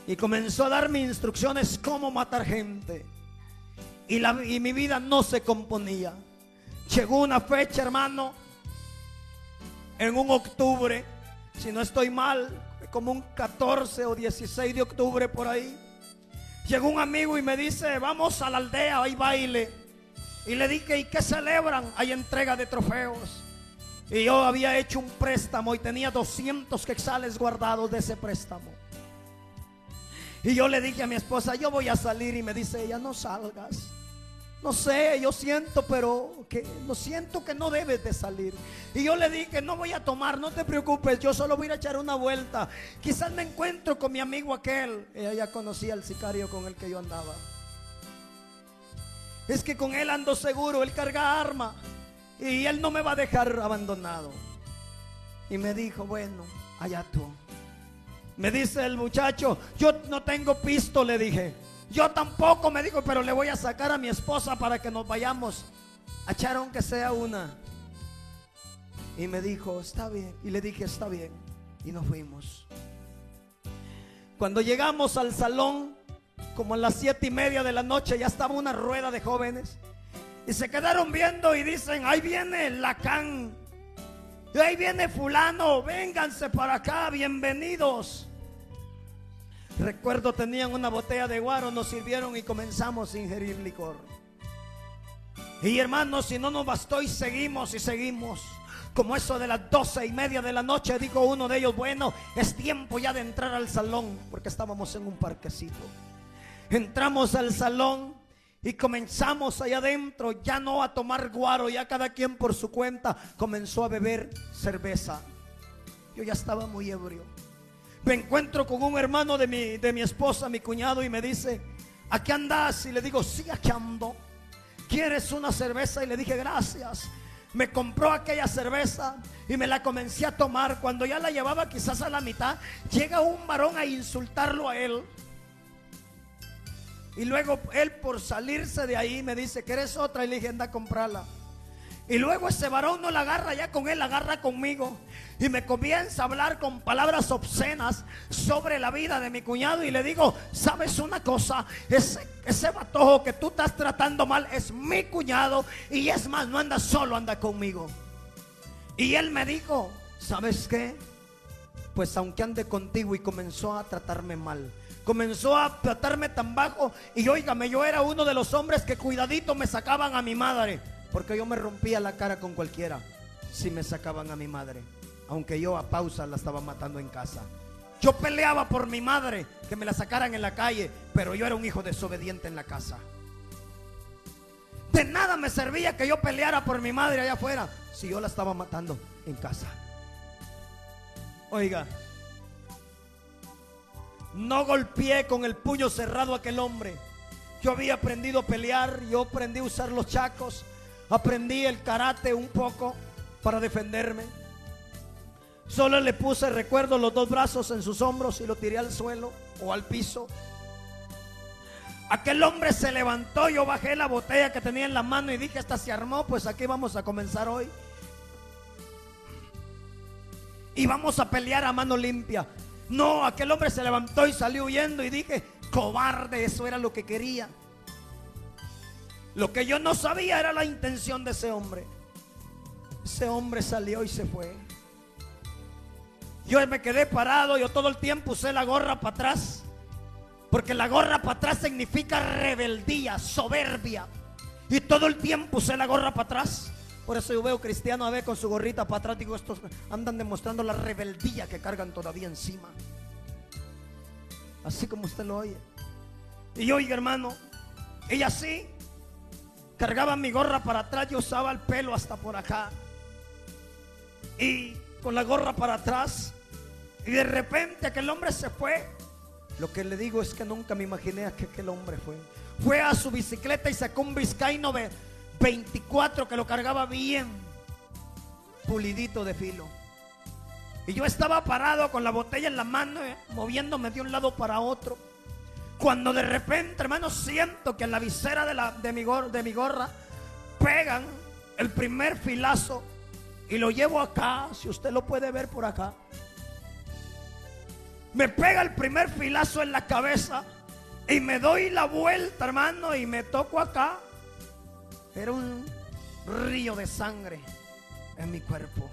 Y comenzó a darme instrucciones cómo matar gente. Y, la, y mi vida no se componía. Llegó una fecha, hermano, en un octubre, si no estoy mal, como un 14 o 16 de octubre por ahí. Llegó un amigo y me dice, vamos a la aldea, hay baile. Y le dije, ¿y qué celebran? Hay entrega de trofeos. Y yo había hecho un préstamo y tenía 200 quexales guardados de ese préstamo. Y yo le dije a mi esposa, yo voy a salir y me dice ella, no salgas. No sé, yo siento, pero que lo siento que no debes de salir. Y yo le dije, no voy a tomar, no te preocupes, yo solo voy a echar una vuelta. Quizás me encuentro con mi amigo aquel. Ella ya conocía al sicario con el que yo andaba. Es que con él ando seguro, él carga arma. Y él no me va a dejar abandonado. Y me dijo, bueno, allá tú. Me dice el muchacho, yo no tengo pisto, le dije. Yo tampoco, me dijo, pero le voy a sacar a mi esposa para que nos vayamos a echar aunque sea una. Y me dijo, está bien. Y le dije, está bien. Y nos fuimos. Cuando llegamos al salón, como a las siete y media de la noche, ya estaba una rueda de jóvenes. Y se quedaron viendo y dicen, ahí viene Lacan. Y ahí viene fulano, vénganse para acá, bienvenidos. Recuerdo tenían una botella de guaro, nos sirvieron y comenzamos a ingerir licor. Y hermanos, si no nos bastó y seguimos y seguimos. Como eso de las doce y media de la noche, dijo uno de ellos, bueno, es tiempo ya de entrar al salón, porque estábamos en un parquecito. Entramos al salón y comenzamos allá adentro, ya no a tomar guaro, ya cada quien por su cuenta comenzó a beber cerveza. Yo ya estaba muy ebrio. Me encuentro con un hermano de mi, de mi esposa, mi cuñado, y me dice, ¿a qué andas? Y le digo, sí, aquí ando. ¿Quieres una cerveza? Y le dije, gracias. Me compró aquella cerveza y me la comencé a tomar. Cuando ya la llevaba quizás a la mitad, llega un varón a insultarlo a él. Y luego él por salirse de ahí me dice, ¿quieres otra? Y le dije, anda a comprarla. Y luego ese varón no la agarra ya con él, la agarra conmigo. Y me comienza a hablar con palabras obscenas sobre la vida de mi cuñado. Y le digo, ¿sabes una cosa? Ese, ese batojo que tú estás tratando mal es mi cuñado. Y es más, no anda solo, anda conmigo. Y él me dijo, ¿sabes qué? Pues aunque ande contigo y comenzó a tratarme mal comenzó a tratarme tan bajo. Y óigame, yo era uno de los hombres que cuidadito me sacaban a mi madre. Porque yo me rompía la cara con cualquiera si me sacaban a mi madre. Aunque yo a pausa la estaba matando en casa. Yo peleaba por mi madre, que me la sacaran en la calle, pero yo era un hijo desobediente en la casa. De nada me servía que yo peleara por mi madre allá afuera si yo la estaba matando en casa. Oiga, no golpeé con el puño cerrado a aquel hombre. Yo había aprendido a pelear, yo aprendí a usar los chacos, aprendí el karate un poco para defenderme. Solo le puse, recuerdo, los dos brazos en sus hombros y lo tiré al suelo o al piso. Aquel hombre se levantó, yo bajé la botella que tenía en la mano y dije, esta se armó, pues aquí vamos a comenzar hoy. Y vamos a pelear a mano limpia. No, aquel hombre se levantó y salió huyendo y dije, cobarde, eso era lo que quería. Lo que yo no sabía era la intención de ese hombre. Ese hombre salió y se fue. Yo me quedé parado, yo todo el tiempo usé la gorra para atrás. Porque la gorra para atrás significa rebeldía, soberbia. Y todo el tiempo usé la gorra para atrás. Por eso yo veo cristianos a ver con su gorrita para atrás. Digo, estos andan demostrando la rebeldía que cargan todavía encima. Así como usted lo oye. Y yo, oiga, hermano, ella sí cargaba mi gorra para atrás. Yo usaba el pelo hasta por acá. Y con la gorra para atrás. Y de repente aquel hombre se fue. Lo que le digo es que nunca me imaginé a que aquel hombre fue. Fue a su bicicleta y sacó un Vizcaíno 24 que lo cargaba bien pulidito de filo. Y yo estaba parado con la botella en la mano, eh, moviéndome de un lado para otro. Cuando de repente, hermano, siento que en la visera de, la, de, mi, de mi gorra pegan el primer filazo y lo llevo acá, si usted lo puede ver por acá. Me pega el primer filazo en la cabeza y me doy la vuelta, hermano, y me toco acá. Era un río de sangre en mi cuerpo.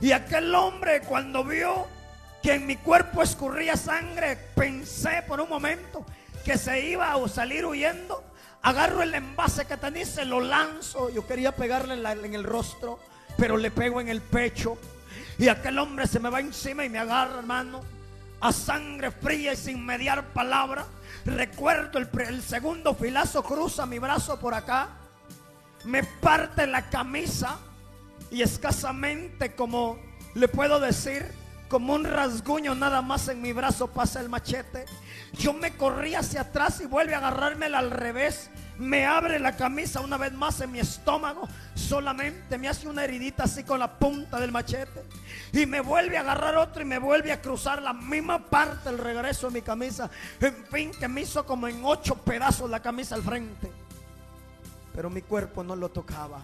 Y aquel hombre cuando vio que en mi cuerpo escurría sangre, pensé por un momento que se iba a salir huyendo. Agarro el envase que tenía se lo lanzo. Yo quería pegarle en el rostro, pero le pego en el pecho. Y aquel hombre se me va encima y me agarra, hermano, a sangre fría y sin mediar palabra. Recuerdo el, segundo filazo cruza mi brazo por acá, me parte la camisa y escasamente como le puedo decir, como un rasguño nada más en mi brazo pasa el machete. Yo me corrí hacia atrás y vuelve a agarrármela al revés. Me abre la camisa una vez más en mi estómago. Solamente me hace una heridita así con la punta del machete. Y me vuelve a agarrar otro y me vuelve a cruzar la misma parte el regreso de mi camisa. En fin, que me hizo como en ocho pedazos la camisa al frente. Pero mi cuerpo no lo tocaba.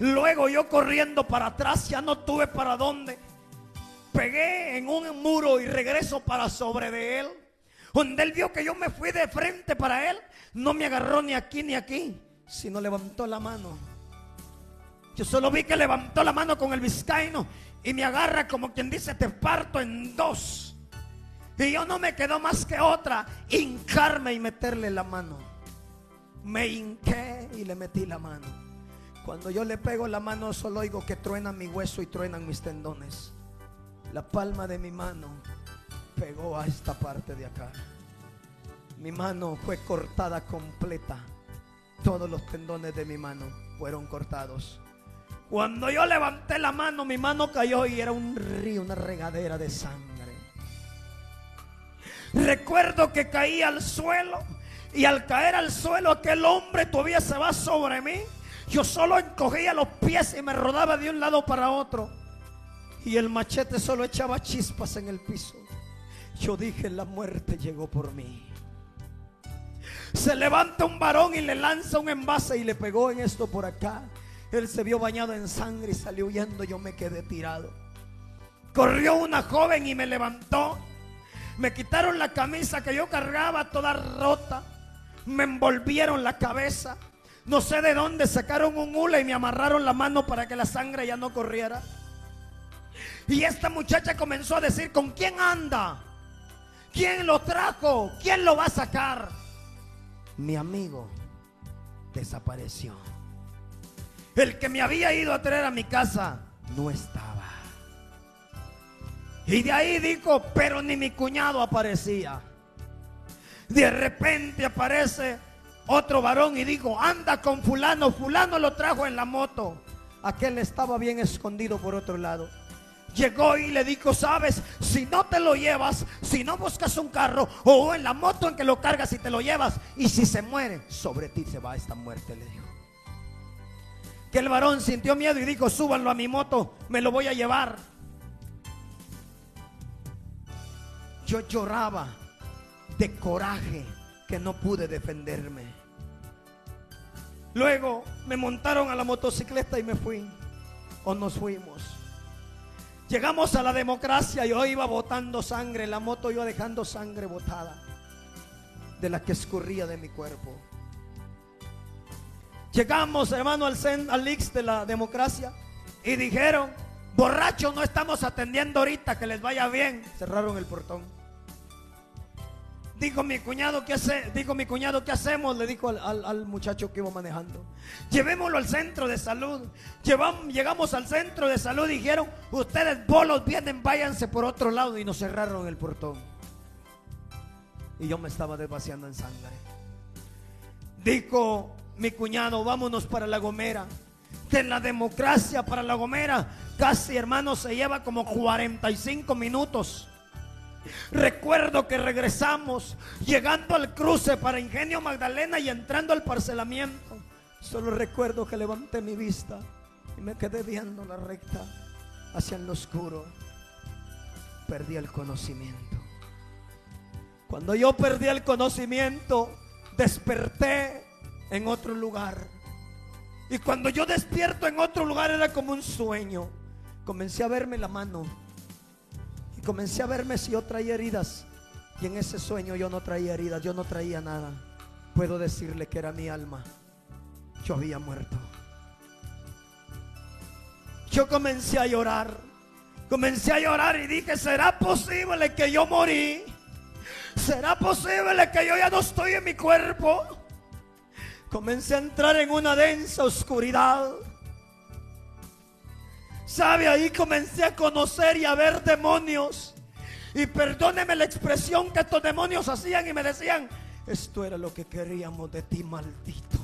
Luego yo corriendo para atrás ya no tuve para dónde. Pegué en un muro y regreso para sobre de él. Donde él vio que yo me fui de frente para él, no me agarró ni aquí ni aquí, sino levantó la mano. Yo solo vi que levantó la mano con el vizcaíno y me agarra como quien dice, te parto en dos. Y yo no me quedó más que otra, hincarme y meterle la mano. Me hinqué y le metí la mano. Cuando yo le pego la mano solo oigo que truena mi hueso y truenan mis tendones. La palma de mi mano pegó a esta parte de acá. Mi mano fue cortada completa. Todos los tendones de mi mano fueron cortados. Cuando yo levanté la mano, mi mano cayó y era un río, una regadera de sangre. Recuerdo que caí al suelo y al caer al suelo aquel hombre todavía se va sobre mí yo solo encogía los pies y me rodaba de un lado para otro. Y el machete solo echaba chispas en el piso. Yo dije, la muerte llegó por mí. Se levanta un varón y le lanza un envase y le pegó en esto por acá. Él se vio bañado en sangre y salió huyendo. Yo me quedé tirado. Corrió una joven y me levantó. Me quitaron la camisa que yo cargaba toda rota. Me envolvieron la cabeza. No sé de dónde sacaron un hula y me amarraron la mano para que la sangre ya no corriera. Y esta muchacha comenzó a decir, ¿con quién anda? ¿Quién lo trajo? ¿Quién lo va a sacar? Mi amigo desapareció. El que me había ido a traer a mi casa no estaba. Y de ahí dijo, pero ni mi cuñado aparecía. De repente aparece otro varón y dijo, anda con fulano, fulano lo trajo en la moto. Aquel estaba bien escondido por otro lado. Llegó y le dijo, sabes, si no te lo llevas, si no buscas un carro o en la moto en que lo cargas y te lo llevas, y si se muere, sobre ti se va esta muerte, le dijo. Que el varón sintió miedo y dijo, súbanlo a mi moto, me lo voy a llevar. Yo lloraba de coraje que no pude defenderme. Luego me montaron a la motocicleta y me fui. O nos fuimos. Llegamos a la democracia. Yo iba botando sangre. La moto iba dejando sangre botada. De la que escurría de mi cuerpo. Llegamos, hermano, al, al Ix de la democracia. Y dijeron, borrachos no estamos atendiendo ahorita. Que les vaya bien. Cerraron el portón. Dijo mi cuñado, ¿qué hace? Dijo mi cuñado, ¿qué hacemos? Le dijo al, muchacho que iba manejando. Llevémoslo al centro de salud. Llevamos, llegamos al centro de salud y dijeron, ustedes bolos vienen, váyanse por otro lado. Y nos cerraron el portón. Y yo me estaba desvaciando en sangre. Dijo mi cuñado, vámonos para La Gomera. De la democracia para La Gomera, casi hermano, se lleva como 45 minutos. Recuerdo que regresamos llegando al cruce para Ingenio Magdalena y entrando al parcelamiento. Solo recuerdo que levanté mi vista y me quedé viendo la recta hacia el oscuro. Perdí el conocimiento. Cuando yo perdí el conocimiento, desperté en otro lugar. Y cuando yo despierto en otro lugar era como un sueño. Comencé a verme la mano y comencé a verme si yo traía heridas. Y en ese sueño yo no traía heridas, yo no traía nada. Puedo decirle que era mi alma. Yo había muerto. Yo comencé a llorar. Comencé a llorar y dije, ¿será posible que yo morí? ¿Será posible que yo ya no estoy en mi cuerpo? Comencé a entrar en una densa oscuridad. Sabe, ahí comencé a conocer y a ver demonios. Y perdóneme la expresión que estos demonios hacían y me decían, esto era lo que queríamos de ti, maldito.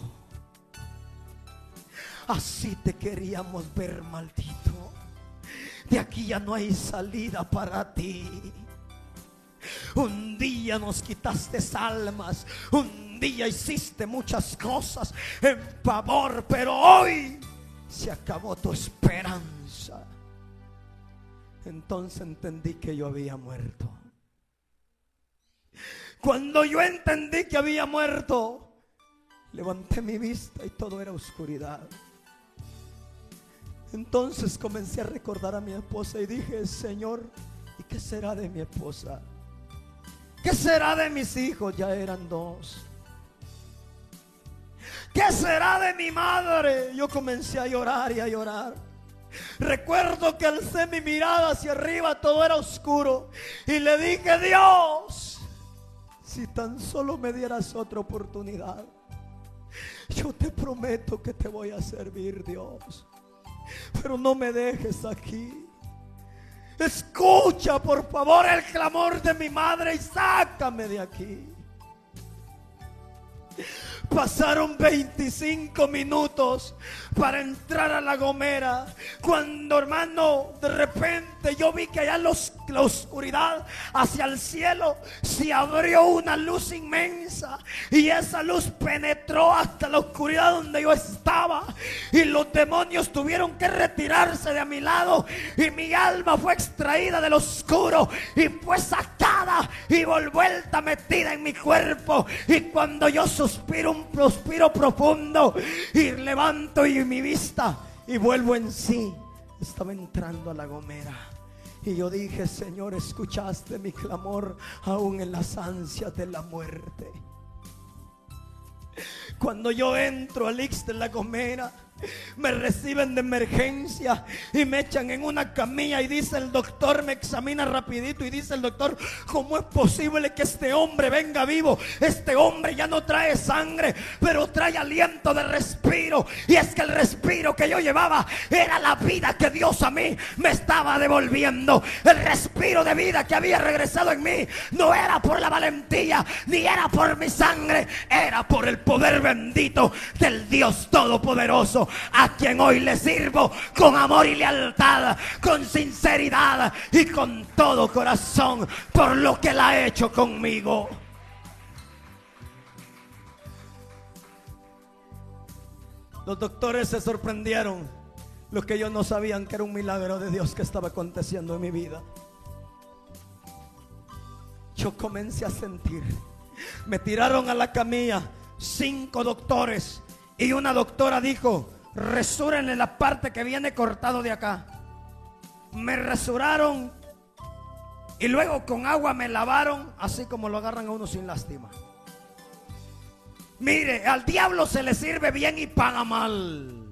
Así te queríamos ver, maldito. De aquí ya no hay salida para ti. Un día nos quitaste almas. Un día hiciste muchas cosas en favor, pero hoy se acabó tu esperanza. Entonces entendí que yo había muerto. Cuando yo entendí que había muerto, levanté mi vista y todo era oscuridad. Entonces comencé a recordar a mi esposa y dije, Señor, ¿y qué será de mi esposa? ¿Qué será de mis hijos? Ya eran dos. ¿Qué será de mi madre? Yo comencé a llorar y a llorar. Recuerdo que alcé mi mirada hacia arriba, todo era oscuro. Y le dije, Dios, si tan solo me dieras otra oportunidad, yo te prometo que te voy a servir, Dios. Pero no me dejes aquí. Escucha, por favor, el clamor de mi madre y sácame de aquí. Pasaron 25 minutos para entrar a la gomera. Cuando hermano, de repente yo vi que allá la oscuridad hacia el cielo se abrió una luz inmensa. Y esa luz penetró hasta la oscuridad donde yo estaba. Y los demonios tuvieron que retirarse de a mi lado. Y mi alma fue extraída del oscuro y fue sacada y vuelta metida en mi cuerpo. Y cuando yo suspiro un profundo y levanto y mi vista y vuelvo en sí. Estaba entrando a la gomera. Y yo dije, Señor, escuchaste mi clamor aún en las ansias de la muerte. Cuando yo entro al Ix de la gomera, me reciben de emergencia y me echan en una camilla y dice el doctor, me examina rapidito y dice el doctor, ¿cómo es posible que este hombre venga vivo? Este hombre ya no trae sangre, pero trae aliento de respiro. Y es que el respiro que yo llevaba era la vida que Dios a mí me estaba devolviendo. El respiro de vida que había regresado en mí no era por la valentía, ni era por mi sangre, era por el poder bendito del Dios Todopoderoso a quien hoy le sirvo con amor y lealtad, con sinceridad y con todo corazón por lo que la ha hecho conmigo. Los doctores se sorprendieron. Los que ellos no sabían que era un milagro de Dios que estaba aconteciendo en mi vida. Yo comencé a sentir. Me tiraron a la camilla cinco doctores y una doctora dijo, en la parte que viene cortado de acá. Me resuraron y luego con agua me lavaron, así como lo agarran a uno sin lástima. Mire, al diablo se le sirve bien y paga mal.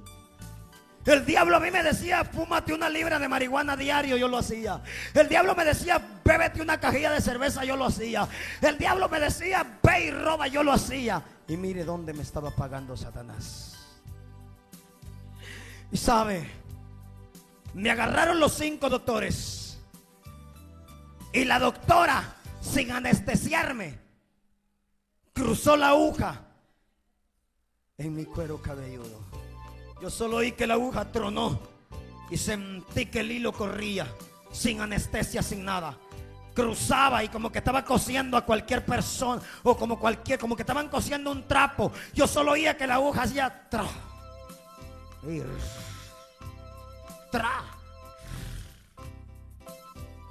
El diablo a mí me decía, fúmate una libra de marihuana diario, yo lo hacía. El diablo me decía, bébete una cajilla de cerveza, yo lo hacía. El diablo me decía, ve y roba, yo lo hacía. Y mire dónde me estaba pagando Satanás. Y sabe, me agarraron los cinco doctores. Y la doctora, sin anestesiarme, cruzó la aguja en mi cuero cabelludo. Yo solo oí que la aguja tronó y sentí que el hilo corría sin anestesia, sin nada. Cruzaba y como que estaba cosiendo a cualquier persona o como cualquier, como que estaban cosiendo un trapo. Yo solo oía que la aguja hacía tra,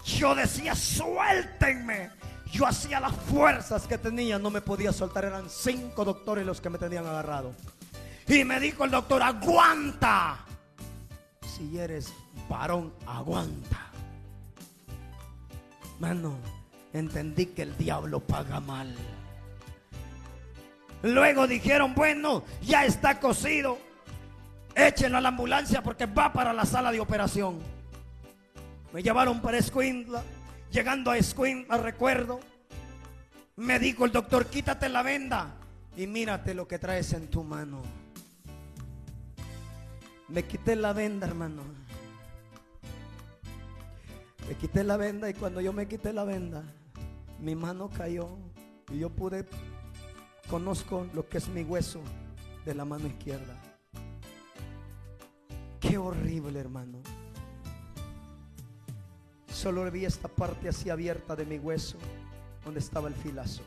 Yo decía, suéltenme. Yo hacía las fuerzas que tenía, no me podía soltar. Eran cinco doctores los que me tenían agarrado. Y me dijo el doctor, aguanta. Si eres varón, aguanta. Mano, entendí que el diablo paga mal. Luego dijeron, bueno, ya está cosido. Échenlo a la ambulancia porque va para la sala de operación. Me llevaron para Escuintla. Llegando a Escuintla, recuerdo, me dijo el doctor, quítate la venda y mírate lo que traes en tu mano. Me quité la venda, hermano. Me quité la venda y cuando yo me quité la venda, mi mano cayó y yo pude, conozco lo que es mi hueso de la mano izquierda. Qué horrible, hermano. Solo vi esta parte así abierta de mi hueso, donde estaba el filazo.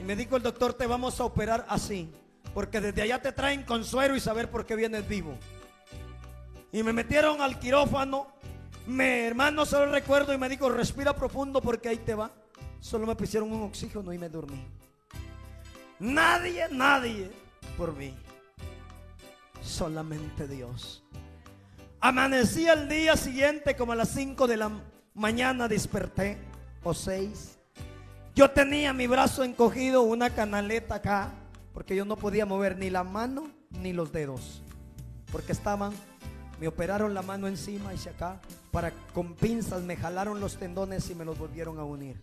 Y me dijo el doctor, te vamos a operar así, porque desde allá te traen con suero y saber por qué vienes vivo. Y me metieron al quirófano. Mi hermano solo recuerdo y me dijo, respira profundo porque ahí te va. Solo me pusieron un oxígeno y me dormí. Nadie, nadie por mí. Solamente Dios. Amanecí el día siguiente como a las 5 de la mañana desperté. O 6. Yo tenía mi brazo encogido, una canaleta acá. Porque yo no podía mover ni la mano ni los dedos. Porque estaban me operaron la mano encima y acá. Para con pinzas me jalaron los tendones y me los volvieron a unir.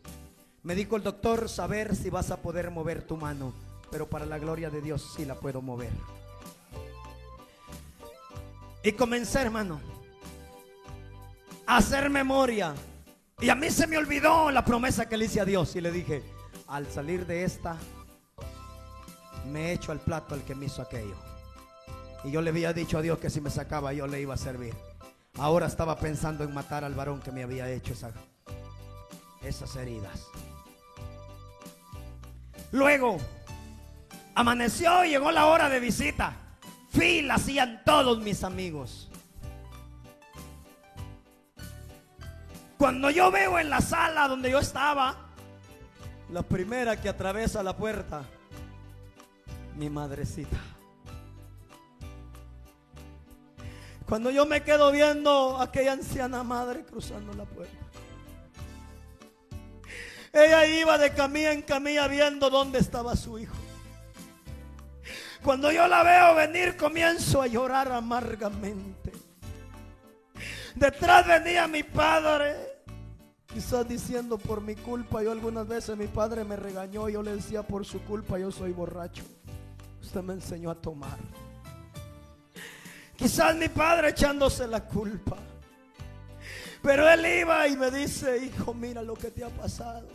Me dijo el doctor, saber si vas a poder mover tu mano. Pero para la gloria de Dios sí la puedo mover. Y comencé, hermano, a hacer memoria. Y a mí se me olvidó la promesa que le hice a Dios. Y le dije, al salir de esta, me echo al plato al que me hizo aquello. Y yo le había dicho a Dios que si me sacaba yo le iba a servir. Ahora estaba pensando en matar al varón que me había hecho esas heridas. Luego, amaneció y llegó la hora de visita. Fila hacían todos mis amigos. Cuando yo veo en la sala donde yo estaba, la primera que atraviesa la puerta, mi madrecita. Cuando yo me quedo viendo a aquella anciana madre cruzando la puerta. Ella iba de camilla en camilla viendo dónde estaba su hijo. Cuando yo la veo venir comienzo a llorar amargamente. Detrás venía mi padre. Quizás diciendo por mi culpa. Yo algunas veces mi padre me regañó. Yo le decía por su culpa yo soy borracho. Usted me enseñó a tomar. Quizás mi padre echándose la culpa. Pero él iba y me dice, hijo, mira lo que te ha pasado.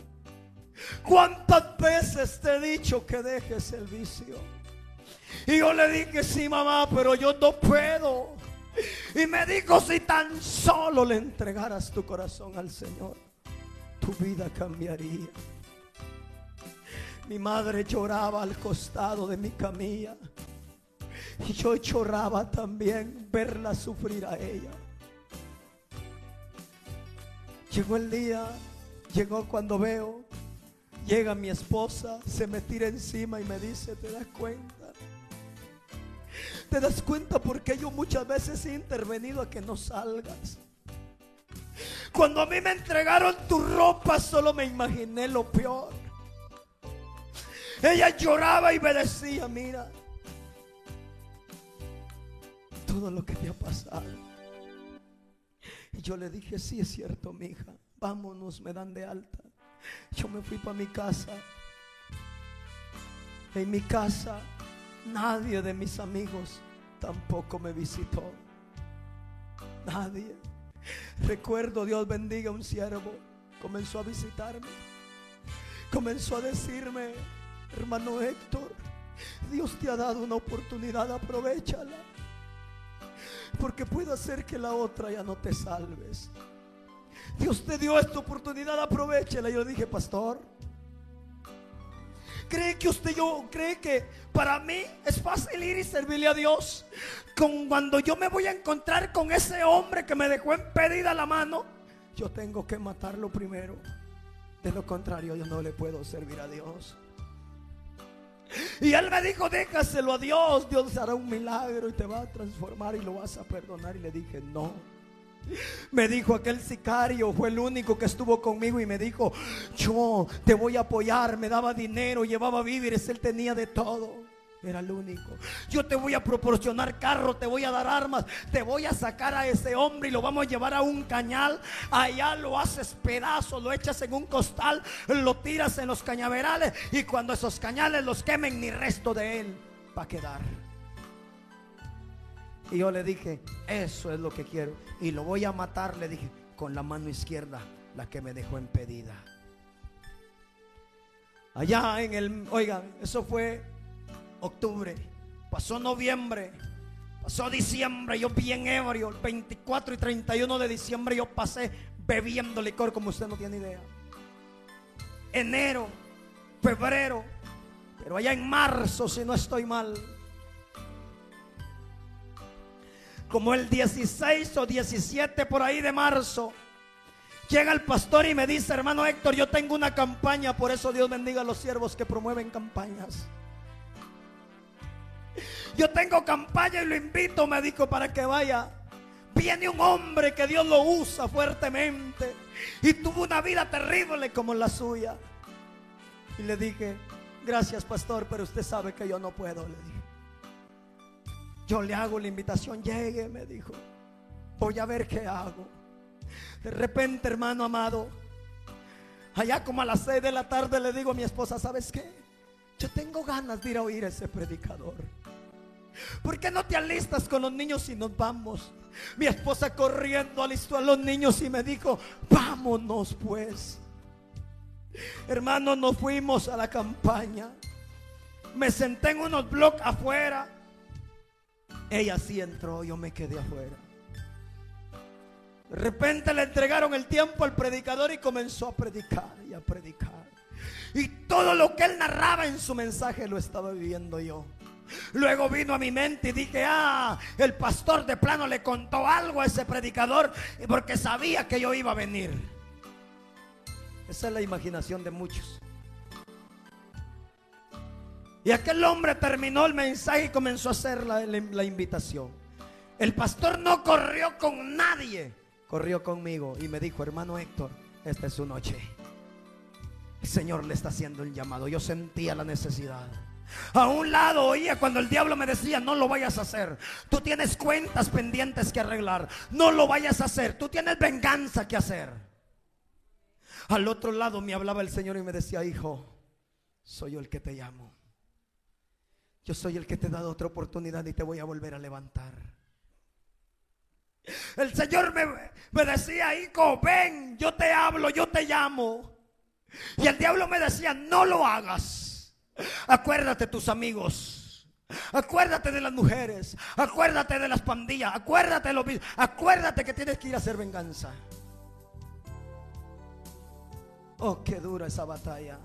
¿Cuántas veces te he dicho que dejes el vicio? Y yo le dije, sí, mamá, pero yo no puedo. Y me dijo, si tan solo le entregaras tu corazón al Señor, tu vida cambiaría. Mi madre lloraba al costado de mi camilla. Y yo lloraba también verla sufrir a ella. Llegó el día, llegó cuando veo, llega mi esposa, se me tira encima y me dice, ¿te das cuenta? ¿Te das cuenta porque yo muchas veces he intervenido a que no salgas? Cuando a mí me entregaron tu ropa solo me imaginé lo peor. Ella lloraba y me decía, mira, todo lo que te ha pasado. Y yo le dije, sí es cierto, mi hija, vámonos, me dan de alta. Yo me fui para mi casa. En mi casa nadie de mis amigos tampoco me visitó. Nadie. Recuerdo, Dios bendiga un siervo. Comenzó a visitarme. Comenzó a decirme, hermano Héctor, Dios te ha dado una oportunidad, aprovechala. Porque puede hacer que la otra ya no te salves. Dios te dio esta oportunidad, aprovechala. Yo le dije, pastor, ¿cree que usted yo cree que para mí es fácil ir y servirle a Dios? Con cuando yo me voy a encontrar con ese hombre que me dejó impedida la mano, yo tengo que matarlo primero. De lo contrario, yo no le puedo servir a Dios. Y él me dijo, déjaselo a Dios, Dios hará un milagro y te va a transformar y lo vas a perdonar. Y le dije, no. Me dijo aquel sicario, fue el único que estuvo conmigo y me dijo, yo te voy a apoyar, me daba dinero, llevaba víveres, él tenía de todo. Era el único. Yo te voy a proporcionar carro, te voy a dar armas, te voy a sacar a ese hombre y lo vamos a llevar a un cañal. Allá lo haces pedazo, lo echas en un costal, lo tiras en los cañaverales y cuando esos cañales los quemen, ni resto de él va a quedar. Y yo le dije, eso es lo que quiero. Y lo voy a matar, le dije, con la mano izquierda, la que me dejó impedida. Allá en el, oigan, eso fue octubre, pasó noviembre, pasó diciembre, yo bien ebrio, el 24 y 31 de diciembre yo pasé bebiendo licor como usted no tiene idea. Enero, febrero, pero allá en marzo, si no estoy mal, como el 16 o 17 por ahí de marzo, llega el pastor y me dice, hermano Héctor, yo tengo una campaña, por eso Dios bendiga a los siervos que promueven campañas. Yo tengo campaña y lo invito, me dijo, para que vaya. Viene un hombre que Dios lo usa fuertemente y tuvo una vida terrible como la suya. Y le dije, gracias pastor, pero usted sabe que yo no puedo, le dije. Yo le hago la invitación, llegue, me dijo. Voy a ver qué hago. De repente, hermano amado, allá como a las seis de la tarde le digo a mi esposa, ¿sabes qué? Yo tengo ganas de ir a oír a ese predicador. ¿Por qué no te alistas con los niños y nos vamos? Mi esposa corriendo alistó a los niños y me dijo, vámonos pues. Hermano, nos fuimos a la campaña. Me senté en unos bloques afuera. Ella sí entró, yo me quedé afuera. De repente le entregaron el tiempo al predicador y comenzó a predicar y a predicar. Y todo lo que él narraba en su mensaje lo estaba viviendo yo. Luego vino a mi mente y dije, ah, el pastor de plano le contó algo a ese predicador porque sabía que yo iba a venir. Esa es la imaginación de muchos. Y aquel hombre terminó el mensaje y comenzó a hacer la, invitación. El pastor no corrió con nadie, corrió conmigo y me dijo, hermano Héctor, esta es su noche. El Señor le está haciendo el llamado. Yo sentía la necesidad. A un lado oía cuando el diablo me decía, no lo vayas a hacer. Tú tienes cuentas pendientes que arreglar. No lo vayas a hacer. Tú tienes venganza que hacer. Al otro lado me hablaba el Señor y me decía, hijo, soy yo el que te llamo. Yo soy el que te he dado otra oportunidad y te voy a volver a levantar. El Señor me, me decía, hijo, ven, yo te hablo, yo te llamo. Y el diablo me decía, no lo hagas. Acuérdate tus amigos. Acuérdate de las mujeres. Acuérdate de las pandillas. Acuérdate de lo mismo. Acuérdate que tienes que ir a hacer venganza. Oh, qué dura esa batalla.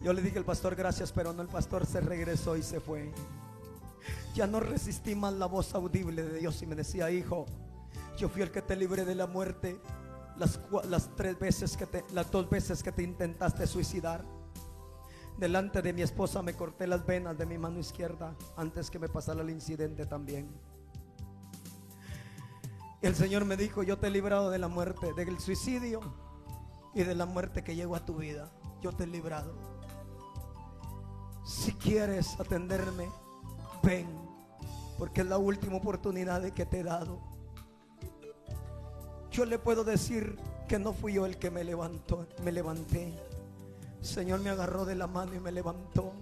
Yo le dije al pastor gracias, pero no el pastor se regresó y se fue. Ya no resistí más la voz audible de Dios y me decía, hijo, yo fui el que te libré de la muerte las, tres veces que las dos veces que te intentaste suicidar. Delante de mi esposa me corté las venas de mi mano izquierda antes que me pasara el incidente también. El Señor me dijo, yo te he librado de la muerte, del suicidio y de la muerte que llegó a tu vida. Yo te he librado. Si quieres atenderme, ven. porque es la última oportunidad que te he dado. Yo le puedo decir que no fui yo el que me levantó, me levanté. Señor me agarró de la mano y me levantó.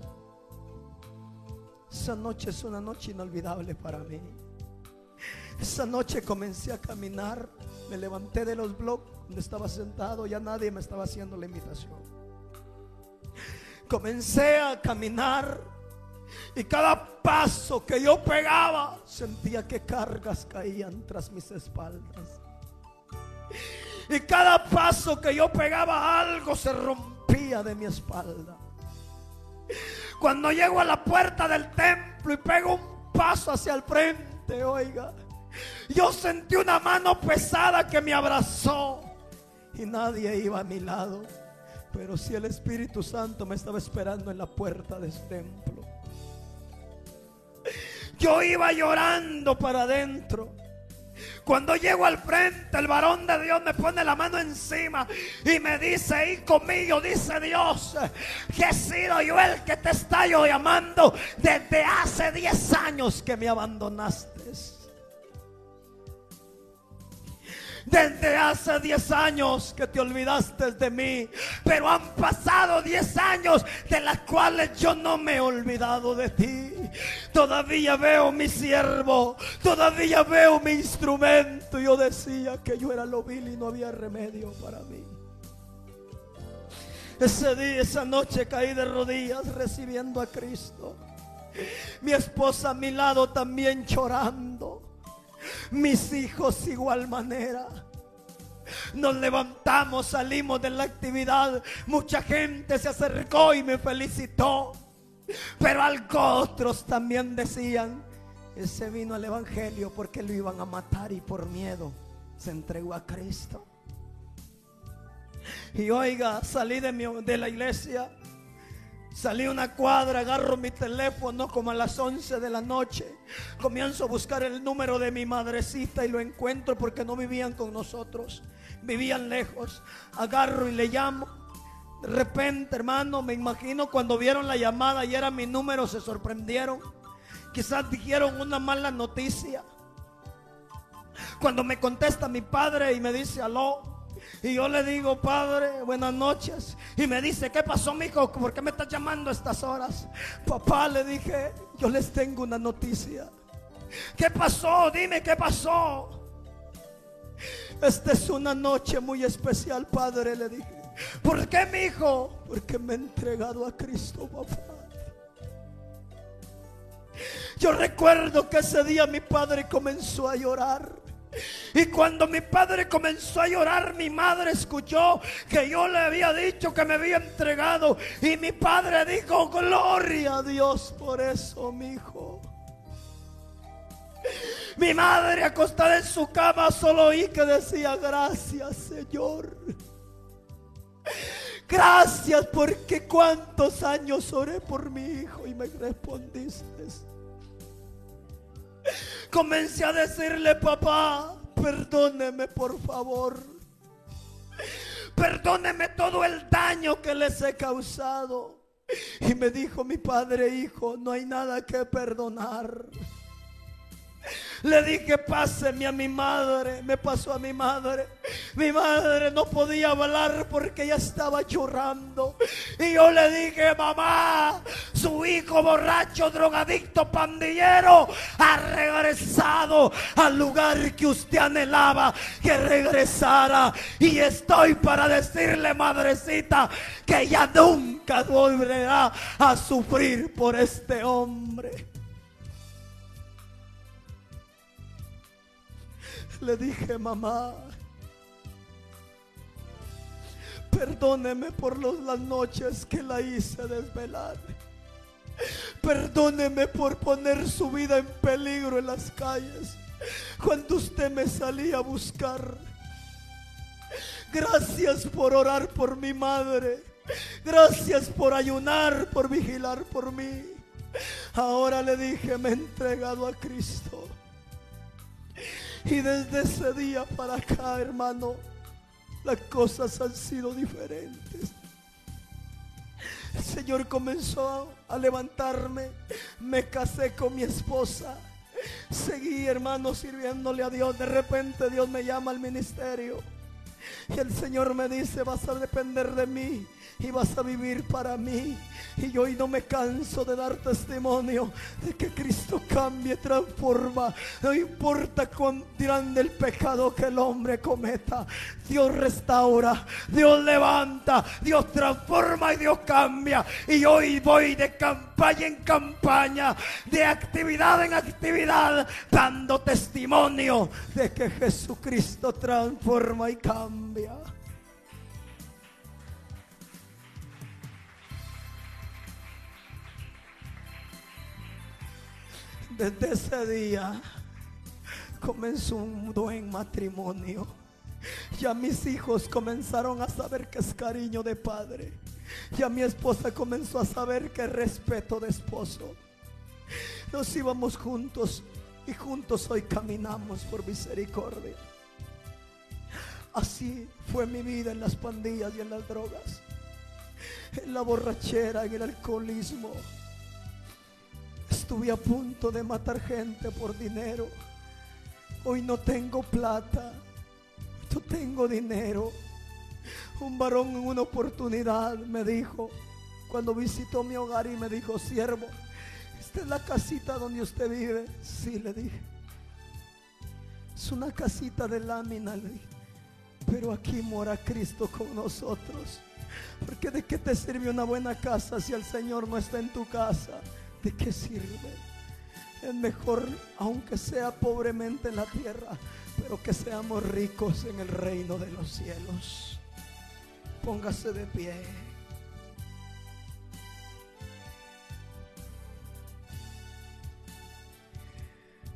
Esa noche es una noche inolvidable para mí. Esa noche comencé a caminar, me levanté de los bloques donde estaba sentado, ya nadie me estaba haciendo la invitación. Comencé a caminar y cada paso que yo pegaba sentía que cargas caían tras mis espaldas. Y cada paso que yo pegaba algo se rompía de mi espalda. Cuando llego a la puerta del templo y pego un paso hacia el frente, oiga, yo sentí una mano pesada que me abrazó y nadie iba a mi lado. Pero si el Espíritu Santo me estaba esperando en la puerta del templo. Yo iba llorando para adentro. Cuando llego al frente, el varón de Dios me pone la mano encima y me dice, y conmigo, dice Dios, que he sido yo el que te está yo llamando desde hace 10 años que me abandonaste. Desde hace 10 años que te olvidaste de mí. Pero han pasado 10 años de las cuales yo no me he olvidado de ti. Todavía veo mi siervo. Todavía veo mi instrumento. Yo decía que yo era lo vil y no había remedio para mí. Ese día, esa noche caí de rodillas recibiendo a Cristo. Mi esposa a mi lado también llorando. Mis hijos igual manera. Nos levantamos, salimos de la actividad. Mucha gente se acercó y me felicitó. Pero algo otros también decían, ese vino al Evangelio porque lo iban a matar y por miedo se entregó a Cristo. Y oiga, salí de, mi, de la iglesia Salí una cuadra, agarro mi teléfono como a las 11 de la noche. Comienzo a buscar el número de mi madrecita y lo encuentro porque no vivían con nosotros. Vivían lejos. Agarro y le llamo. De repente, hermano, me imagino cuando vieron la llamada y era mi número, se sorprendieron. Quizás dijeron una mala noticia. Cuando me contesta mi padre y me dice, aló, y yo le digo, Padre, buenas noches. Y me dice, ¿qué pasó, mijo? ¿Por qué me estás llamando a estas horas? Papá, le dije, yo les tengo una noticia. ¿Qué pasó? Dime, ¿qué pasó? Esta es una noche muy especial, Padre, le dije. ¿Por qué, mi hijo? Porque me he entregado a Cristo, papá. Yo recuerdo que ese día mi padre comenzó a llorar. Y cuando mi padre comenzó a llorar, mi madre escuchó que yo le había dicho que me había entregado. Y mi padre dijo, gloria a Dios por eso, mi hijo. Mi madre acostada en su cama solo oí que decía, gracias Señor. Gracias porque cuántos años oré por mi hijo y me respondiste. Comencé a decirle, papá, perdóneme por favor. Perdóneme todo el daño que les he causado. Y me dijo mi padre, hijo, no hay nada que perdonar. Le dije, páseme a mi madre. Me pasó a mi madre. Mi madre no podía hablar porque ella estaba llorando. Y yo le dije, mamá, su hijo borracho, drogadicto, pandillero, ha regresado al lugar que usted anhelaba que regresara. Y estoy para decirle, madrecita, que ya nunca volverá a sufrir por este hombre. Le dije, mamá, perdóneme por las noches que la hice desvelar. Perdóneme por poner su vida en peligro en las calles cuando usted me salía a buscar. Gracias por orar por mi madre. Gracias por ayunar, por vigilar por mí. Ahora le dije, me he entregado a Cristo. Y desde ese día para acá, hermano, las cosas han sido diferentes. El Señor comenzó a levantarme. Me casé con mi esposa. Seguí, hermano, sirviéndole a Dios. De repente Dios me llama al ministerio. Y el Señor me dice, vas a depender de mí y vas a vivir para mí. Y hoy no me canso de dar testimonio de que Cristo cambie, transforma. No importa cuán grande el pecado que el hombre cometa. Dios restaura, Dios levanta, Dios transforma y Dios cambia. Y hoy voy de campaña en campaña, de actividad en actividad, dando testimonio de que Jesucristo transforma y cambia. Desde ese día comenzó un buen matrimonio. Ya mis hijos comenzaron a saber que es cariño de padre. Ya mi esposa comenzó a saber que es respeto de esposo. Nos íbamos juntos y juntos hoy caminamos por misericordia. Así fue mi vida en las pandillas y en las drogas, en la borrachera, en el alcoholismo. Estuve a punto de matar gente por dinero. Hoy no tengo plata. No tengo dinero. Un varón en una oportunidad me dijo, cuando visitó mi hogar y me dijo, siervo, ¿esta es la casita donde usted vive? Sí, le dije. Es una casita de lámina, le dije. Pero aquí mora Cristo con nosotros. Porque de qué te sirve una buena casa si el Señor no está en tu casa? ¿De qué sirve? Es mejor, aunque sea pobremente en la tierra, pero que seamos ricos en el reino de los cielos. Póngase de pie.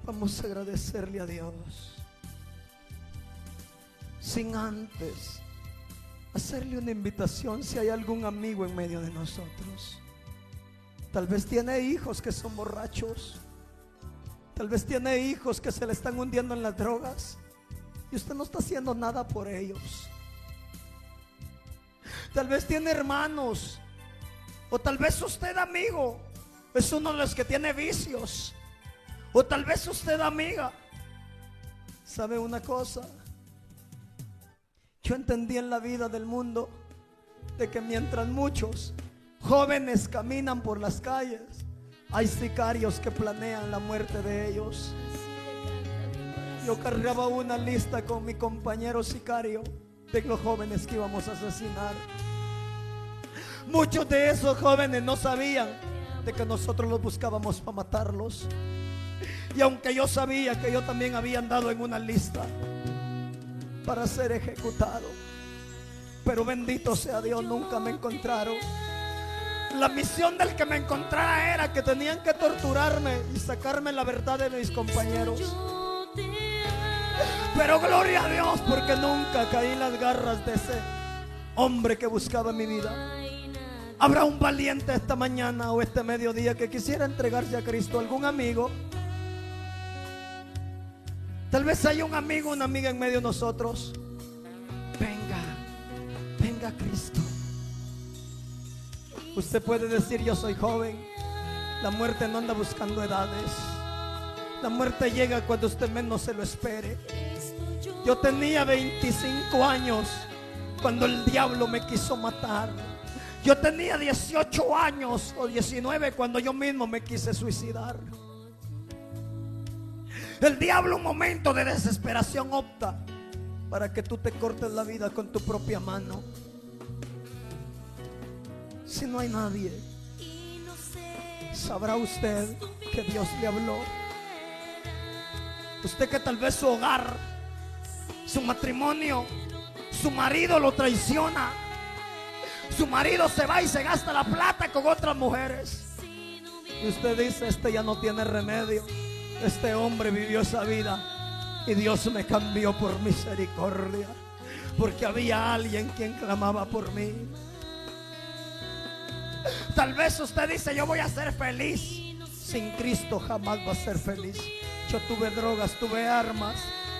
Vamos a agradecerle a Dios. Sin antes hacerle una invitación si hay algún amigo en medio de nosotros. Tal vez tiene hijos que son borrachos. Tal vez tiene hijos que se le están hundiendo en las drogas. Y usted no está haciendo nada por ellos. Tal vez tiene hermanos. O tal vez usted amigo. Es uno de los que tiene vicios. O tal vez usted amiga. ¿Sabe una cosa? Yo entendí en la vida del mundo de que mientras muchos jóvenes caminan por las calles, hay sicarios que planean la muerte de ellos. Yo cargaba una lista con mi compañero sicario de los jóvenes que íbamos a asesinar. Muchos de esos jóvenes no sabían de que nosotros los buscábamos para matarlos. Y aunque yo sabía que yo también había andado en una lista para ser ejecutado, pero bendito sea Dios, nunca me encontraron. La misión del que me encontrara era que tenían que torturarme y sacarme la verdad de mis compañeros. Pero gloria a Dios porque nunca caí en las garras de ese hombre que buscaba mi vida. Habrá un valiente esta mañana o este mediodía que quisiera entregarse a Cristo, algún amigo. Tal vez haya un amigo, una amiga en medio de nosotros. Venga, venga Cristo. Usted puede decir yo soy joven. La muerte no anda buscando edades. La muerte llega cuando usted menos se lo espere. Yo tenía 25 años cuando el diablo me quiso matar. Yo tenía 18 años o 19 cuando yo mismo me quise suicidar. El diablo un momento de desesperación opta para que tú te cortes la vida con tu propia mano. Si no hay nadie, sabrá usted que Dios le habló. Usted que tal vez su hogar, su matrimonio, su marido lo traiciona. Su marido se va y se gasta la plata con otras mujeres. Y usted dice, este ya no tiene remedio. Este hombre vivió esa vida y Dios me cambió por misericordia. Porque había alguien quien clamaba por mí. Tal vez usted dice, yo voy a ser feliz. Sin Cristo jamás va a ser feliz. Yo tuve drogas, tuve armas,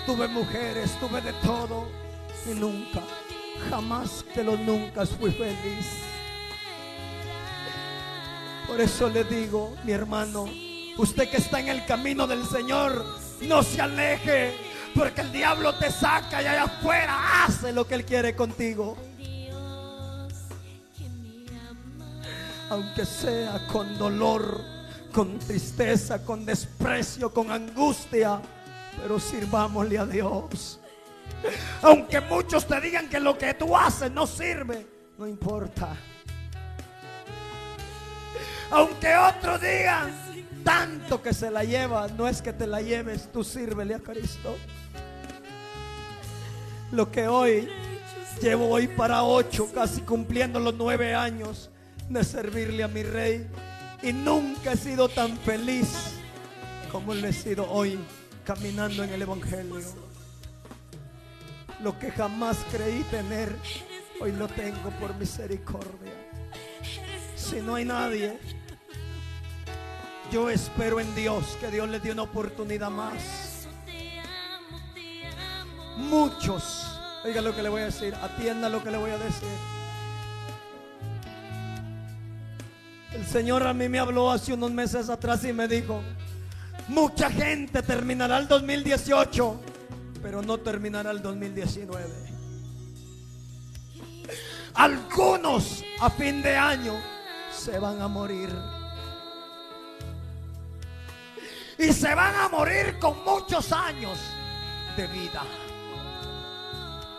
tuve mujeres, tuve de todo. Y nunca, jamás de los nunca fui feliz. Por eso le digo, mi hermano, Usted que está en el camino del Señor, no se aleje, porque el diablo te saca y allá afuera hace lo que él quiere contigo. Aunque sea con dolor, con tristeza, con desprecio, con angustia, pero sirvámosle a Dios. Aunque muchos te digan que lo que tú haces no sirve, no importa. Aunque otros digan tanto que se la lleva, no es que te la lleves, tú sírvele a Cristo. Lo que hoy llevo hoy para ocho, casi cumpliendo los nueve años de servirle a mi rey. Y nunca he sido tan feliz como lo he sido hoy caminando en el Evangelio. Lo que jamás creí tener, hoy lo tengo por misericordia. Si no hay nadie, yo espero en Dios que Dios le dé una oportunidad más. Muchos, oiga lo que le voy a decir, atienda lo que le voy a decir. El Señor a mí me habló hace unos meses atrás y me dijo, mucha gente terminará el 2018, pero no terminará el 2019. Algunos a fin de año se van a morir. Y se van a morir con muchos años de vida.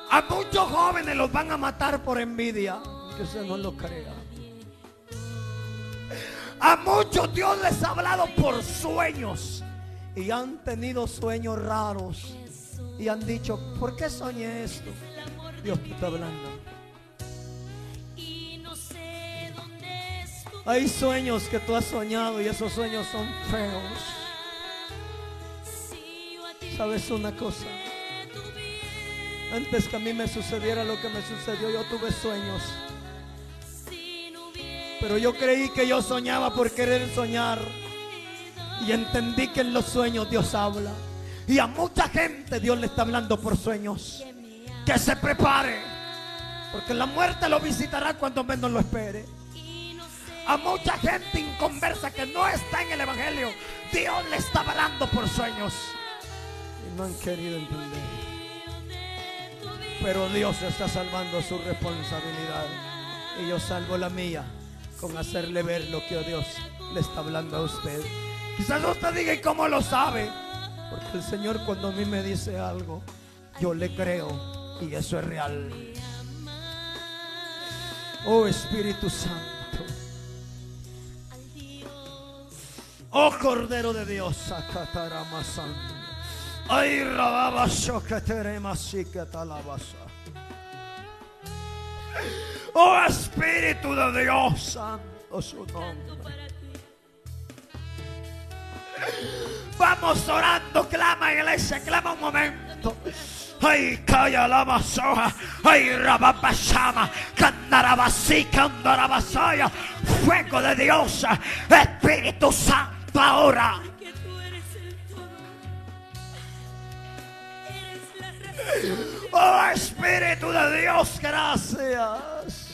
A muchos jóvenes los van a matar por envidia, que usted no lo crea. A muchos Dios les ha hablado por sueños y han tenido sueños raros y han dicho, ¿por qué soñé esto? Dios te está hablando. Hay sueños que tú has soñado y esos sueños son feos. ¿Sabes una cosa? Antes que a mí me sucediera lo que me sucedió, yo tuve sueños. Pero yo creí que yo soñaba por querer soñar. Y entendí que en los sueños Dios habla. Y a mucha gente Dios le está hablando por sueños. Que se prepare. Porque la muerte lo visitará cuando menos lo espere. A mucha gente inconversa que no está en el Evangelio, Dios le está hablando por sueños. Y no han querido entender. Pero Dios está salvando su responsabilidad. Y yo salvo la mía con hacerle ver lo que Dios le está hablando a usted. Quizás usted diga, ¿y cómo lo sabe? Porque el Señor cuando a mí me dice algo, yo le creo y eso es real. Oh Espíritu Santo. Oh Cordero de Dios, Ay, rababasho que que talabasa. Oh Espíritu de Dios, santo su nombre. Vamos orando, clama iglesia, clama un momento. Ay, calla la masoja. Ay, rababashama. Candarabasí, candarabasaya. Fuego de Dios. Espíritu Santo ahora. Oh Espíritu de Dios, gracias.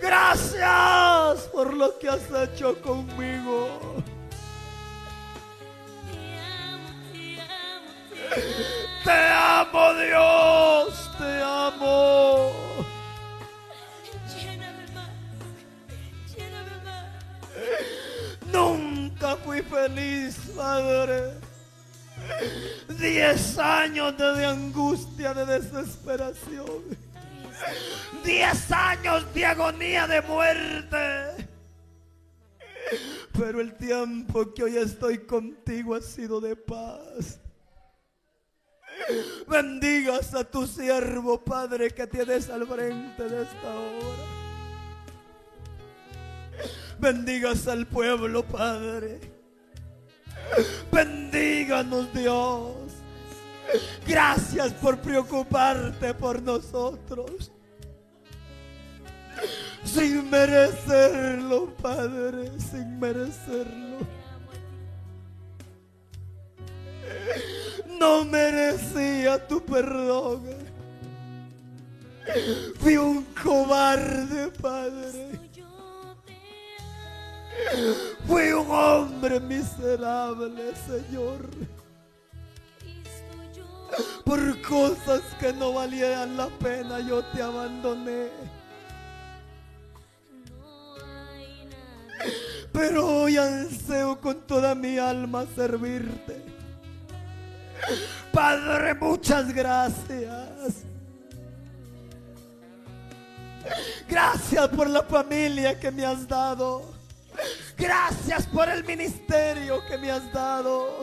Gracias por lo que has hecho conmigo. Te amo Dios, te amo. Nunca fui feliz, Padre. Diez años de angustia, de desesperación. Diez años de agonía de muerte. Pero el tiempo que hoy estoy contigo ha sido de paz. Bendigas a tu siervo, Padre, que tienes al frente de esta hora. Bendigas al pueblo, Padre. Bendíganos, Dios. Gracias por preocuparte por nosotros. Sin merecerlo, Padre, sin merecerlo. No merecía tu perdón. Fui un cobarde, Padre. Fui un hombre miserable, Señor. Por cosas que no valían la pena yo te abandoné. Pero hoy anseo con toda mi alma servirte. Padre, muchas gracias. Gracias por la familia que me has dado. Gracias por el ministerio que me has dado.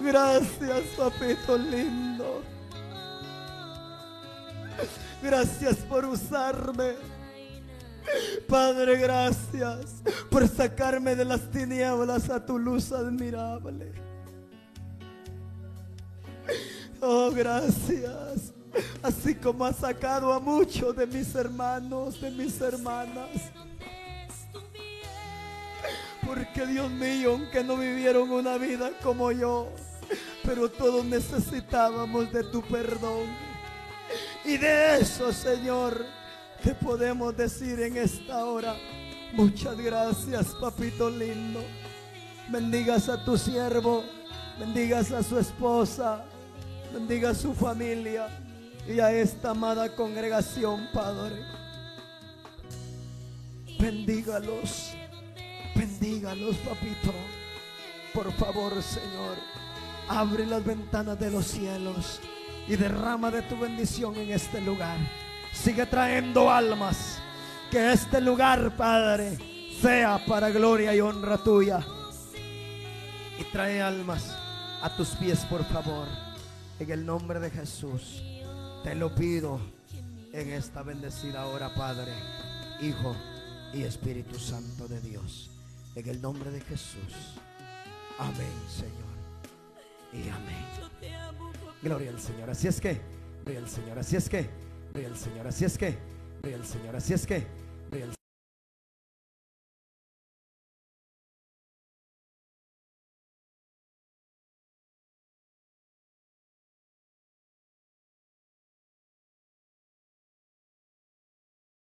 Gracias, papito lindo. Gracias por usarme. Padre, gracias por sacarme de las tinieblas a tu luz admirable. Oh, gracias. Así como has sacado a muchos de mis hermanos, de mis hermanas. Porque Dios mío, aunque no vivieron una vida como yo, pero todos necesitábamos de tu perdón. Y de eso, Señor, te podemos decir en esta hora. Muchas gracias, papito lindo. Bendigas a tu siervo, bendigas a su esposa, bendiga a su familia y a esta amada congregación, Padre. Bendígalos, bendígalos, papito. Por favor, Señor, abre las ventanas de los cielos y derrama de tu bendición en este lugar. Sigue trayendo almas. Que este lugar, Padre, sea para gloria y honra tuya. Y trae almas a tus pies, por favor. En el nombre de Jesús. Te lo pido en esta bendecida hora, Padre, Hijo y Espíritu Santo de Dios. En el nombre de Jesús. Amén, Señor. Y amén. Gloria al Señor. Así es que, gloria al Señor. Así es que, gloria al Señor. Así es que, gloria al Señor. Así es que.